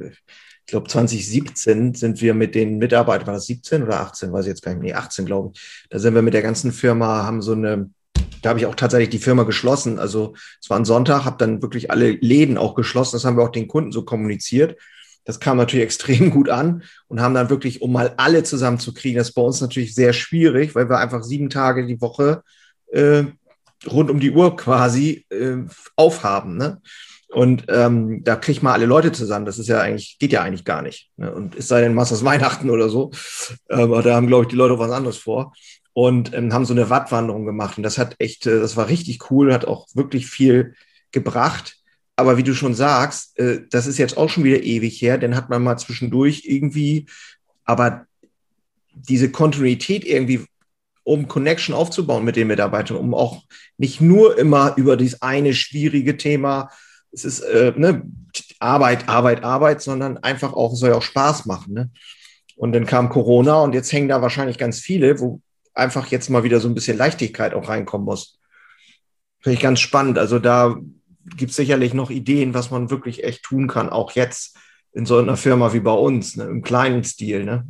ich glaube 2017 sind wir mit den Mitarbeitern, war das 17 oder 18, weiß ich jetzt gar nicht, nee, 18 glaube ich. Da sind wir mit der ganzen Firma, haben so eine, da habe ich auch tatsächlich die Firma geschlossen. Also es war ein Sonntag, habe dann wirklich alle Läden auch geschlossen, das haben wir auch den Kunden so kommuniziert. Das kam natürlich extrem gut an und haben dann wirklich, um mal alle zusammenzukriegen, das ist bei uns natürlich sehr schwierig, weil wir einfach sieben Tage die Woche äh, rund um die Uhr quasi äh, aufhaben. Ne? Und ähm, da kriegt man alle Leute zusammen. Das ist ja eigentlich, geht ja eigentlich gar nicht. Ne? Und es sei denn, machst das Weihnachten oder so. Aber da haben, glaube ich, die Leute was anderes vor. Und ähm, haben so eine Wattwanderung gemacht. Und das hat echt, äh, das war richtig cool, hat auch wirklich viel gebracht. Aber wie du schon sagst, äh, das ist jetzt auch schon wieder ewig her, denn hat man mal zwischendurch irgendwie, aber diese Kontinuität irgendwie, um Connection aufzubauen mit den Mitarbeitern, um auch nicht nur immer über dieses eine schwierige Thema, es ist äh, ne, Arbeit, Arbeit, Arbeit, sondern einfach auch, soll ja auch Spaß machen. Ne? Und dann kam Corona und jetzt hängen da wahrscheinlich ganz viele, wo einfach jetzt mal wieder so ein bisschen Leichtigkeit auch reinkommen muss. Finde ich ganz spannend. Also da gibt es sicherlich noch Ideen, was man wirklich echt tun kann, auch jetzt in so einer Firma wie bei uns, ne, im kleinen Stil. Ne?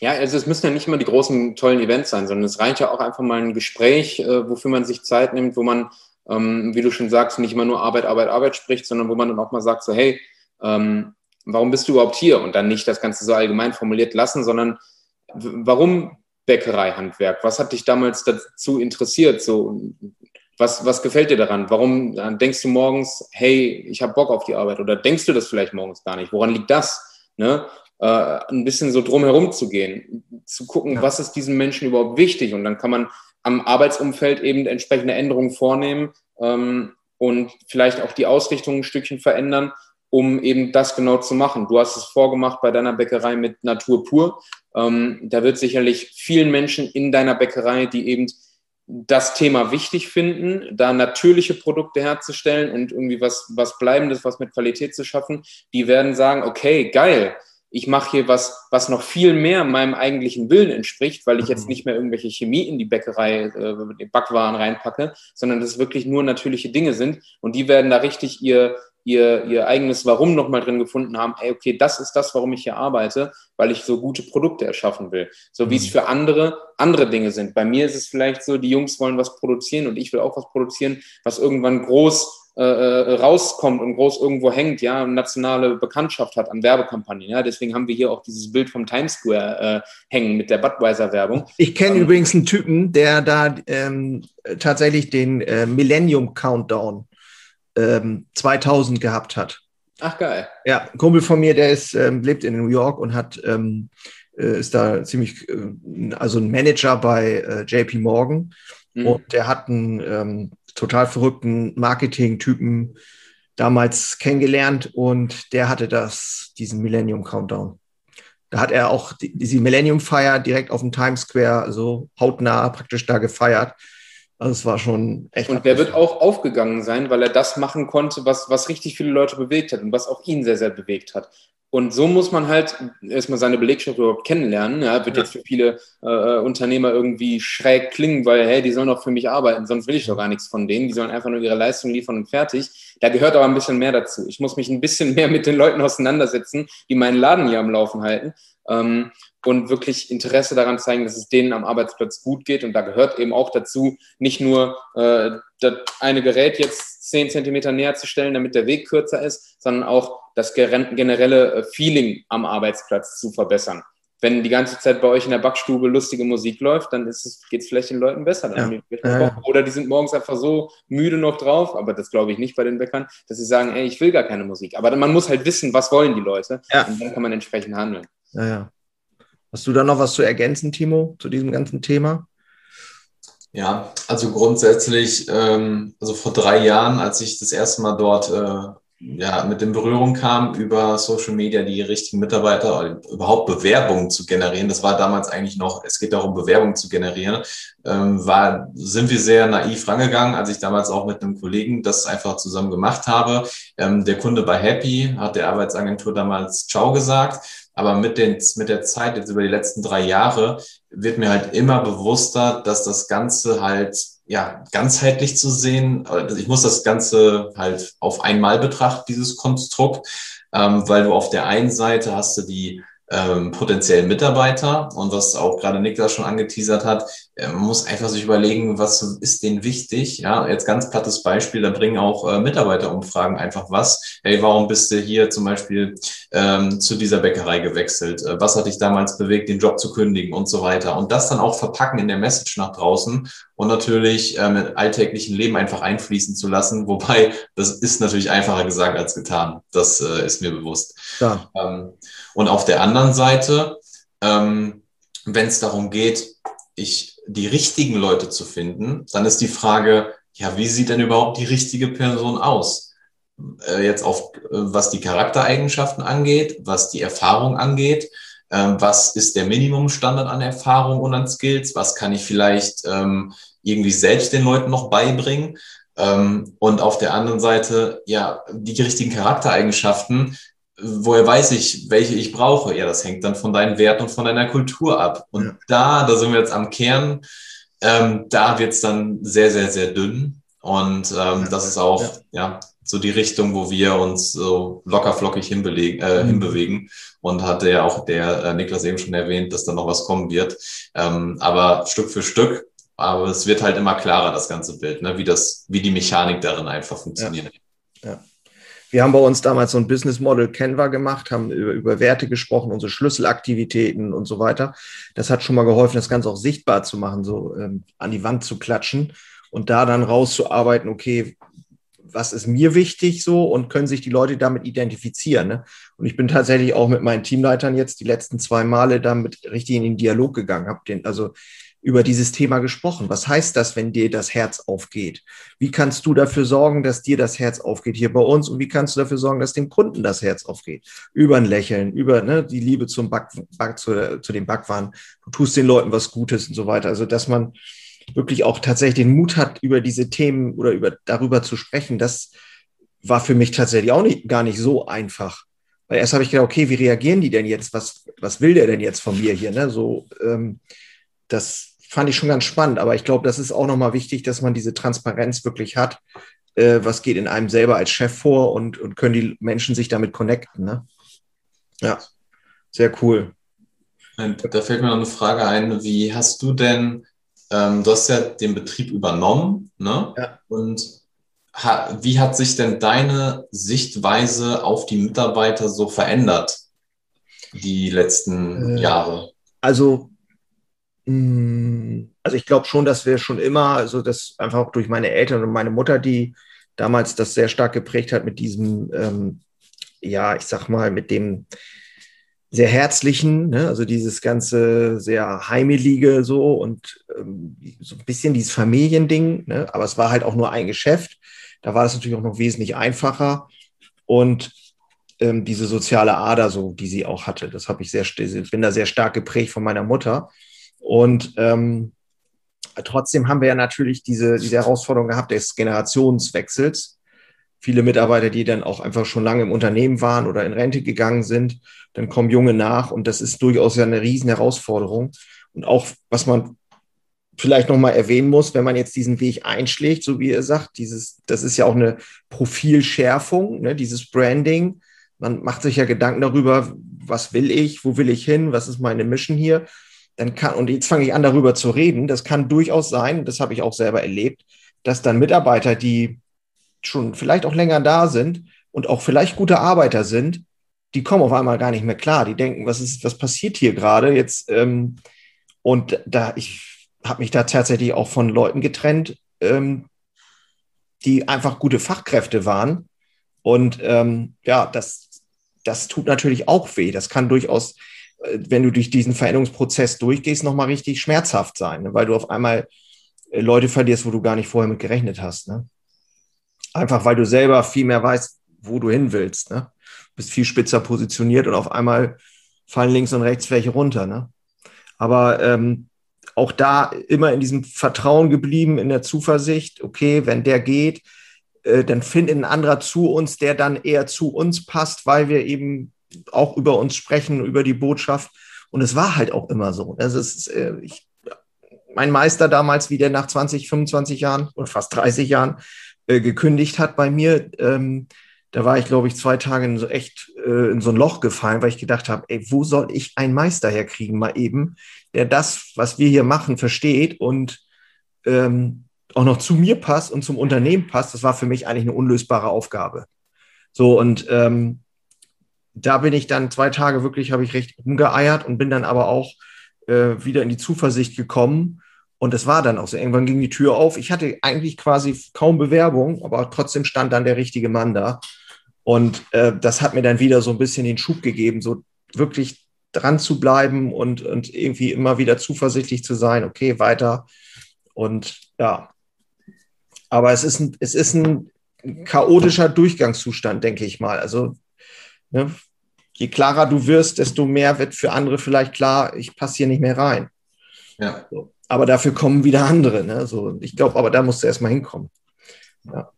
Ja, also es müssen ja nicht immer die großen, tollen Events sein, sondern es reicht ja auch einfach mal ein Gespräch, äh, wofür man sich Zeit nimmt, wo man, ähm, wie du schon sagst, nicht immer nur Arbeit, Arbeit, Arbeit spricht, sondern wo man dann auch mal sagt, so, hey, ähm, warum bist du überhaupt hier? Und dann nicht das Ganze so allgemein formuliert lassen, sondern warum Bäckereihandwerk? Was hat dich damals dazu interessiert? So, was, was gefällt dir daran? Warum denkst du morgens, hey, ich habe Bock auf die Arbeit? Oder denkst du das vielleicht morgens gar nicht? Woran liegt das? Ne? Äh, ein bisschen so drumherum zu gehen, zu gucken, was ist diesen Menschen überhaupt wichtig? Und dann kann man am Arbeitsumfeld eben entsprechende Änderungen vornehmen ähm, und vielleicht auch die Ausrichtung ein Stückchen verändern, um eben das genau zu machen. Du hast es vorgemacht bei deiner Bäckerei mit Natur pur. Ähm, da wird sicherlich vielen Menschen in deiner Bäckerei, die eben das Thema wichtig finden, da natürliche Produkte herzustellen und irgendwie was, was Bleibendes, was mit Qualität zu schaffen, die werden sagen, okay, geil, ich mache hier was, was noch viel mehr meinem eigentlichen Willen entspricht, weil ich jetzt mhm. nicht mehr irgendwelche Chemie in die Bäckerei, äh, Backwaren reinpacke, sondern dass es wirklich nur natürliche Dinge sind und die werden da richtig ihr, ihr, ihr eigenes Warum nochmal drin gefunden haben, ey, okay, das ist das, warum ich hier arbeite, weil ich so gute Produkte erschaffen will. So wie mhm. es für andere andere Dinge sind. Bei mir ist es vielleicht so, die Jungs wollen was produzieren und ich will auch was produzieren, was irgendwann groß äh, äh rauskommt und groß irgendwo hängt, ja, nationale Bekanntschaft hat an Werbekampagnen. Ja, deswegen haben wir hier auch dieses Bild vom Times Square äh, hängen mit der Budweiser-Werbung. Ich kenne ähm, übrigens einen Typen, der da ähm, tatsächlich den äh, Millennium Countdown ähm, 2000 gehabt hat. Ach geil. Ja, ein Kumpel von mir, der ist, ähm, lebt in New York und hat ähm, äh, ist da ziemlich, äh, also ein Manager bei JP Morgan mhm. und der hat einen ähm, total verrückten Marketing-Typen damals kennengelernt und der hatte das, diesen Millennium Countdown. Da hat er auch die, diese Millennium Feier direkt auf dem Times Square so hautnah praktisch da gefeiert. Also es war schon echt. Und der wird auch aufgegangen sein, weil er das machen konnte, was, was richtig viele Leute bewegt hat und was auch ihn sehr, sehr bewegt hat. Und so muss man halt erstmal seine Belegschaft überhaupt kennenlernen. Ja, wird ja. jetzt für viele äh, Unternehmer irgendwie schräg klingen, weil, hey, die sollen doch für mich arbeiten, sonst will ich doch gar nichts von denen. Die sollen einfach nur ihre Leistung liefern und fertig. Da gehört aber ein bisschen mehr dazu. Ich muss mich ein bisschen mehr mit den Leuten auseinandersetzen, die meinen Laden hier am Laufen halten ähm, und wirklich Interesse daran zeigen, dass es denen am Arbeitsplatz gut geht. Und da gehört eben auch dazu, nicht nur äh, das eine Gerät jetzt zehn Zentimeter näher zu stellen, damit der Weg kürzer ist, sondern auch das generelle äh, Feeling am Arbeitsplatz zu verbessern. Wenn die ganze Zeit bei euch in der Backstube lustige Musik läuft, dann geht es vielleicht den Leuten besser. Ja. Ja. Oder die sind morgens einfach so müde noch drauf, aber das glaube ich nicht bei den Bäckern, dass sie sagen, ey, ich will gar keine Musik. Aber man muss halt wissen, was wollen die Leute ja. und dann kann man entsprechend handeln. Ja, ja. Hast du da noch was zu ergänzen, Timo, zu diesem ganzen Thema? Ja, also grundsätzlich, ähm, also vor drei Jahren, als ich das erste Mal dort äh, ja, mit in Berührung kam, über Social Media die richtigen Mitarbeiter, überhaupt Bewerbungen zu generieren. Das war damals eigentlich noch, es geht darum, Bewerbungen zu generieren. Ähm, war, sind wir sehr naiv rangegangen, als ich damals auch mit einem Kollegen das einfach zusammen gemacht habe. Ähm, der Kunde bei Happy hat der Arbeitsagentur damals Ciao gesagt. Aber mit, den, mit der Zeit, jetzt über die letzten drei Jahre, wird mir halt immer bewusster, dass das Ganze halt ja, ganzheitlich zu sehen. Ich muss das Ganze halt auf einmal betrachten, dieses Konstrukt, ähm, weil du auf der einen Seite hast du die ähm, potenziellen Mitarbeiter und was auch gerade Niklas schon angeteasert hat, äh, man muss einfach sich überlegen, was ist denen wichtig. Ja, jetzt ganz plattes Beispiel, da bringen auch äh, Mitarbeiterumfragen einfach was. Hey, warum bist du hier zum Beispiel ähm, zu dieser Bäckerei gewechselt? Äh, was hat dich damals bewegt, den Job zu kündigen und so weiter? Und das dann auch verpacken in der Message nach draußen und natürlich ähm, im alltäglichen Leben einfach einfließen zu lassen. Wobei, das ist natürlich einfacher gesagt als getan. Das äh, ist mir bewusst. Ja. Ähm, und auf der anderen Seite, ähm, wenn es darum geht, ich, die richtigen Leute zu finden, dann ist die Frage, ja, wie sieht denn überhaupt die richtige Person aus? Äh, jetzt auf, äh, was die Charaktereigenschaften angeht, was die Erfahrung angeht, ähm, was ist der Minimumstandard an Erfahrung und an Skills, was kann ich vielleicht ähm, irgendwie selbst den Leuten noch beibringen. Ähm, und auf der anderen Seite, ja, die richtigen Charaktereigenschaften, woher weiß ich, welche ich brauche? Ja, das hängt dann von deinen Werten und von deiner Kultur ab. Und ja. da, da sind wir jetzt am Kern, ähm, da wird es dann sehr, sehr, sehr dünn. Und ähm, das ist auch, ja. ja. so die Richtung, wo wir uns so locker flockig hinbelegen, äh, mhm. hinbewegen. Und hatte ja auch der äh, Niklas eben schon erwähnt, dass da noch was kommen wird. Ähm, aber Stück für Stück aber es wird halt immer klarer, das ganze Bild, ne? wie, das, wie die Mechanik darin einfach funktioniert. Ja. ja. Wir haben bei uns damals so ein Business Model Canva gemacht, haben über, über Werte gesprochen, unsere Schlüsselaktivitäten und so weiter. Das hat schon mal geholfen, das Ganze auch sichtbar zu machen, so ähm, an die Wand zu klatschen und da dann rauszuarbeiten, okay, was ist mir wichtig so und können sich die Leute damit identifizieren. Ne? Und ich bin tatsächlich auch mit meinen Teamleitern jetzt die letzten zwei Male damit richtig in den Dialog gegangen, habe den, also über dieses Thema gesprochen. Was heißt das, wenn dir das Herz aufgeht? Wie kannst du dafür sorgen, dass dir das Herz aufgeht hier bei uns? Und wie kannst du dafür sorgen, dass dem Kunden das Herz aufgeht? Über ein Lächeln, über ne, die Liebe zum Back, Back zu, zu dem Backwaren. Du tust den Leuten was Gutes und so weiter. Also, dass man wirklich auch tatsächlich den Mut hat, über diese Themen oder über, darüber zu sprechen, das war für mich tatsächlich auch nicht, gar nicht so einfach. Weil erst habe ich gedacht, okay, wie reagieren die denn jetzt? Was, was will der denn jetzt von mir hier? Ne? So, ähm, das, fand ich schon ganz spannend. Aber ich glaube, das ist auch nochmal wichtig, dass man diese Transparenz wirklich hat. Äh, was geht in einem selber als Chef vor und, und können die Menschen sich damit connecten. Ne? Ja, sehr cool. Da fällt mir noch eine Frage ein. Wie hast du denn, ähm, du hast ja den Betrieb übernommen, ne? Ja. Und ha, wie hat sich denn deine Sichtweise auf die Mitarbeiter so verändert, die letzten äh, Jahre? Also also ich glaube schon, dass wir schon immer, also das einfach auch durch meine Eltern und meine Mutter, die damals das sehr stark geprägt hat mit diesem, ähm, ja, ich sag mal, mit dem sehr herzlichen, ne? also dieses ganze sehr heimelige so und ähm, so ein bisschen dieses Familiending, ne? aber es war halt auch nur ein Geschäft. Da war es natürlich auch noch wesentlich einfacher und ähm, diese soziale Ader, so die sie auch hatte, das habe ich sehr, bin da sehr stark geprägt von meiner Mutter. Und ähm, trotzdem haben wir ja natürlich diese, diese Herausforderung gehabt des Generationswechsels. Viele Mitarbeiter, die dann auch einfach schon lange im Unternehmen waren oder in Rente gegangen sind, dann kommen junge nach und das ist durchaus ja eine riesen Herausforderung. Und auch, was man vielleicht nochmal erwähnen muss, wenn man jetzt diesen Weg einschlägt, so wie ihr sagt, dieses, das ist ja auch eine Profilschärfung, ne, dieses Branding. Man macht sich ja Gedanken darüber, was will ich, wo will ich hin, was ist meine Mission hier dann kann, und jetzt fange ich an, darüber zu reden, das kann durchaus sein, das habe ich auch selber erlebt, dass dann Mitarbeiter, die schon vielleicht auch länger da sind und auch vielleicht gute Arbeiter sind, die kommen auf einmal gar nicht mehr klar. Die denken, was ist, was passiert hier gerade jetzt? Ähm, und da, ich habe mich da tatsächlich auch von Leuten getrennt, ähm, die einfach gute Fachkräfte waren. Und ähm, ja, das, das tut natürlich auch weh. Das kann durchaus wenn du durch diesen Veränderungsprozess durchgehst, nochmal richtig schmerzhaft sein, ne? weil du auf einmal äh, Leute verlierst, wo du gar nicht vorher mit gerechnet hast. Ne? Einfach weil du selber viel mehr weißt, wo du hin willst. Ne? Bist viel spitzer positioniert und auf einmal fallen links und rechts welche runter. Ne? Aber ähm, auch da immer in diesem Vertrauen geblieben, in der Zuversicht, okay, wenn der geht, äh, dann findet ein anderer zu uns, der dann eher zu uns passt, weil wir eben auch über uns sprechen, über die Botschaft. Und es war halt auch immer so. Also es ist, äh, ich, mein Meister damals, wie der nach 20, 25 Jahren oder fast 30 Jahren äh, gekündigt hat bei mir, ähm, da war ich, glaube ich, zwei Tage in so echt äh, in so ein Loch gefallen, weil ich gedacht habe, ey, wo soll ich einen Meister herkriegen, mal eben, der das, was wir hier machen, versteht und ähm, auch noch zu mir passt und zum Unternehmen passt. Das war für mich eigentlich eine unlösbare Aufgabe. So, und ähm, da bin ich dann zwei Tage wirklich, habe ich recht umgeeiert und bin dann aber auch äh, wieder in die Zuversicht gekommen. Und es war dann auch so. Irgendwann ging die Tür auf. Ich hatte eigentlich quasi kaum Bewerbung, aber trotzdem stand dann der richtige Mann da. Und äh, das hat mir dann wieder so ein bisschen den Schub gegeben, so wirklich dran zu bleiben und, und irgendwie immer wieder zuversichtlich zu sein, okay, weiter. Und ja, aber es ist ein, es ist ein chaotischer Durchgangszustand, denke ich mal. Also ne, je klarer du wirst, desto mehr wird für andere vielleicht klar, ich passe hier nicht mehr rein. Ja. So. Aber dafür kommen wieder andere. Ne? So, ich glaube, aber da musst du erstmal hinkommen. Ja.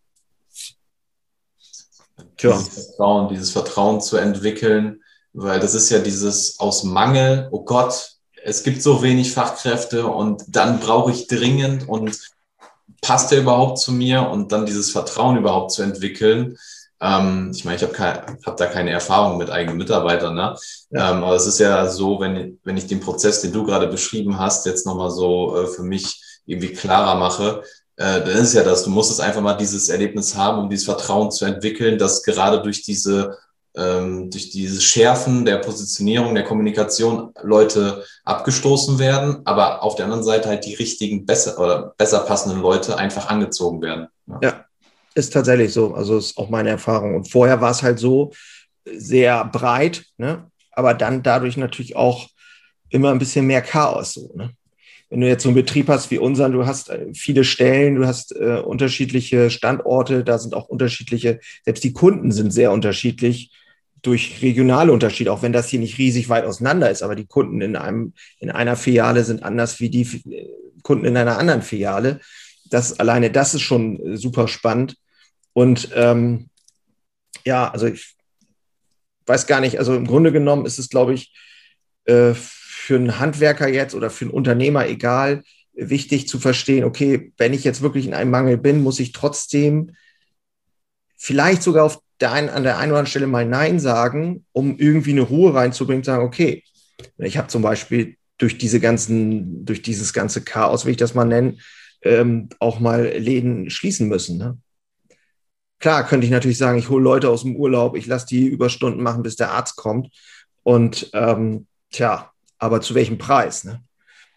Tja. Dieses Vertrauen, dieses Vertrauen zu entwickeln, weil das ist ja dieses aus Mangel, oh Gott, es gibt so wenig Fachkräfte und dann brauche ich dringend und passt der überhaupt zu mir und dann dieses Vertrauen überhaupt zu entwickeln. Ähm, ich meine, ich habe hab da keine Erfahrung mit eigenen Mitarbeitern, ne? Ja. Ähm, aber es ist ja so, wenn, wenn ich den Prozess, den du gerade beschrieben hast, jetzt nochmal so äh, für mich irgendwie klarer mache, äh, dann ist ja das, du musst es einfach mal dieses Erlebnis haben, um dieses Vertrauen zu entwickeln, dass gerade durch diese ähm, durch dieses Schärfen der Positionierung, der Kommunikation Leute abgestoßen werden, aber auf der anderen Seite halt die richtigen, besser oder besser passenden Leute einfach angezogen werden. Ja, ja ist tatsächlich so. Also ist auch meine Erfahrung. Und vorher war es halt so sehr breit, ne? aber dann dadurch natürlich auch immer ein bisschen mehr Chaos. So, ne? wenn du jetzt so einen Betrieb hast wie unseren, du hast äh, viele Stellen, du hast äh, unterschiedliche Standorte, da sind auch unterschiedliche, selbst die Kunden sind sehr unterschiedlich durch regionale Unterschiede, auch wenn das hier nicht riesig weit auseinander ist, aber die Kunden in einem, in einer Filiale sind anders wie die äh, Kunden in einer anderen Filiale. Das alleine, das ist schon äh, super spannend. Und ähm, ja, also ich weiß gar nicht, also im Grunde genommen ist es, glaube ich, äh, für einen Handwerker jetzt oder für einen Unternehmer egal, wichtig zu verstehen, okay, wenn ich jetzt wirklich in einem Mangel bin, muss ich trotzdem vielleicht sogar auf der einen, an der einen oder anderen Stelle mal Nein sagen, um irgendwie eine Ruhe reinzubringen, sagen, okay, ich habe zum Beispiel durch diese ganzen, durch dieses ganze Chaos, wie ich das mal nenne, ähm, auch mal Läden schließen müssen. Ne? Klar könnte ich natürlich sagen, ich hole Leute aus dem Urlaub, ich lasse die Überstunden machen, bis der Arzt kommt. Und ähm, tja, aber zu welchem Preis? Ne?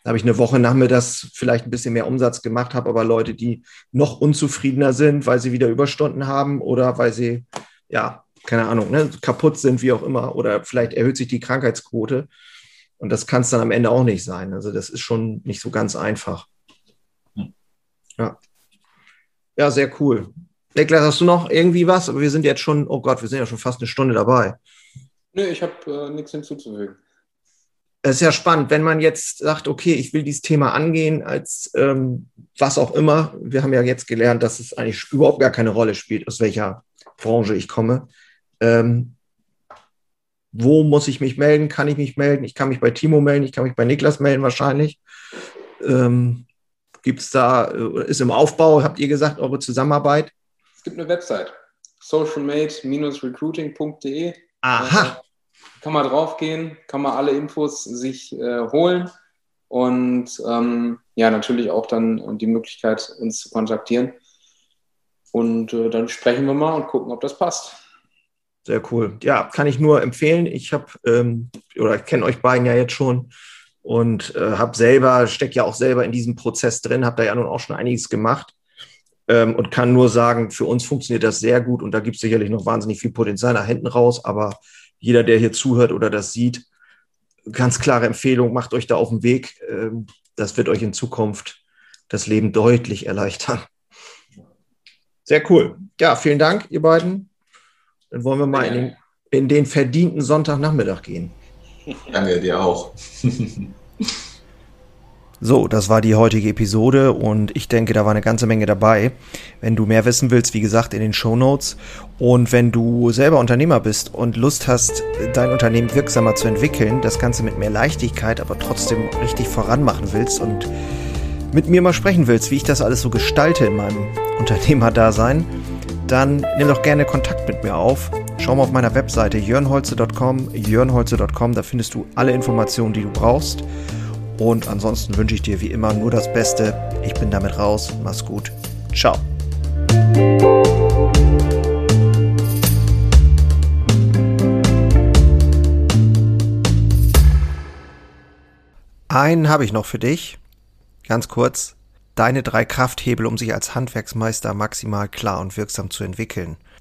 Da habe ich eine Woche nachmittags vielleicht ein bisschen mehr Umsatz gemacht, habe aber Leute, die noch unzufriedener sind, weil sie wieder Überstunden haben oder weil sie, ja, keine Ahnung, ne, kaputt sind, wie auch immer, oder vielleicht erhöht sich die Krankheitsquote. Und das kann es dann am Ende auch nicht sein. Also das ist schon nicht so ganz einfach. Ja. Ja, sehr cool. Niklas, hast du noch irgendwie was? Aber wir sind jetzt schon, oh Gott, wir sind ja schon fast eine Stunde dabei. Nö, ich habe äh, nichts hinzuzufügen es ist ja spannend, wenn man jetzt sagt, okay, ich will dieses Thema angehen als ähm, was auch immer. Wir haben ja jetzt gelernt, dass es eigentlich überhaupt gar keine Rolle spielt, aus welcher Branche ich komme. Ähm, wo muss ich mich melden? Kann ich mich melden? Ich kann mich bei Timo melden, ich kann mich bei Niklas melden wahrscheinlich. Ähm, Gibt es da, äh, ist im Aufbau, habt ihr gesagt, eure Zusammenarbeit? Es gibt eine Website, socialmate-recruiting.de. Aha kann man draufgehen, kann man alle Infos sich äh, holen und ähm, ja, natürlich auch dann die Möglichkeit, uns zu kontaktieren. Und äh, dann sprechen wir mal und gucken, ob das passt. Sehr cool. Ja, kann ich nur empfehlen. Ich habe ähm, oder kenne euch beiden ja jetzt schon und äh, habe selber, stecke ja auch selber in diesem Prozess drin, habe da ja nun auch schon einiges gemacht ähm, und kann nur sagen, für uns funktioniert das sehr gut und da gibt es sicherlich noch wahnsinnig viel Potenzial nach hinten raus, aber jeder, der hier zuhört oder das sieht, ganz klare Empfehlung, macht euch da auf den Weg. Ähm, das wird euch in Zukunft das Leben deutlich erleichtern. Sehr cool. Ja, vielen Dank, ihr beiden. Dann wollen wir mal in den, in den verdienten Sonntagnachmittag gehen. Danke dir auch. So, das war die heutige Episode und ich denke, da war eine ganze Menge dabei. Wenn du mehr wissen willst, wie gesagt, in den Show Notes. Und wenn du selber Unternehmer bist und Lust hast, dein Unternehmen wirksamer zu entwickeln, das Ganze mit mehr Leichtigkeit, aber trotzdem richtig voranmachen willst und mit mir mal sprechen willst, wie ich das alles so gestalte in meinem Unternehmerdasein, dann nimm doch gerne Kontakt mit mir auf. Schau mal auf meiner Webseite jörnholze.com, jörnholze.com, da findest du alle Informationen, die du brauchst. Und ansonsten wünsche ich dir wie immer nur das Beste. Ich bin damit raus. Mach's gut. Ciao. Einen habe ich noch für dich. Ganz kurz. Deine drei Krafthebel, um sich als Handwerksmeister maximal klar und wirksam zu entwickeln.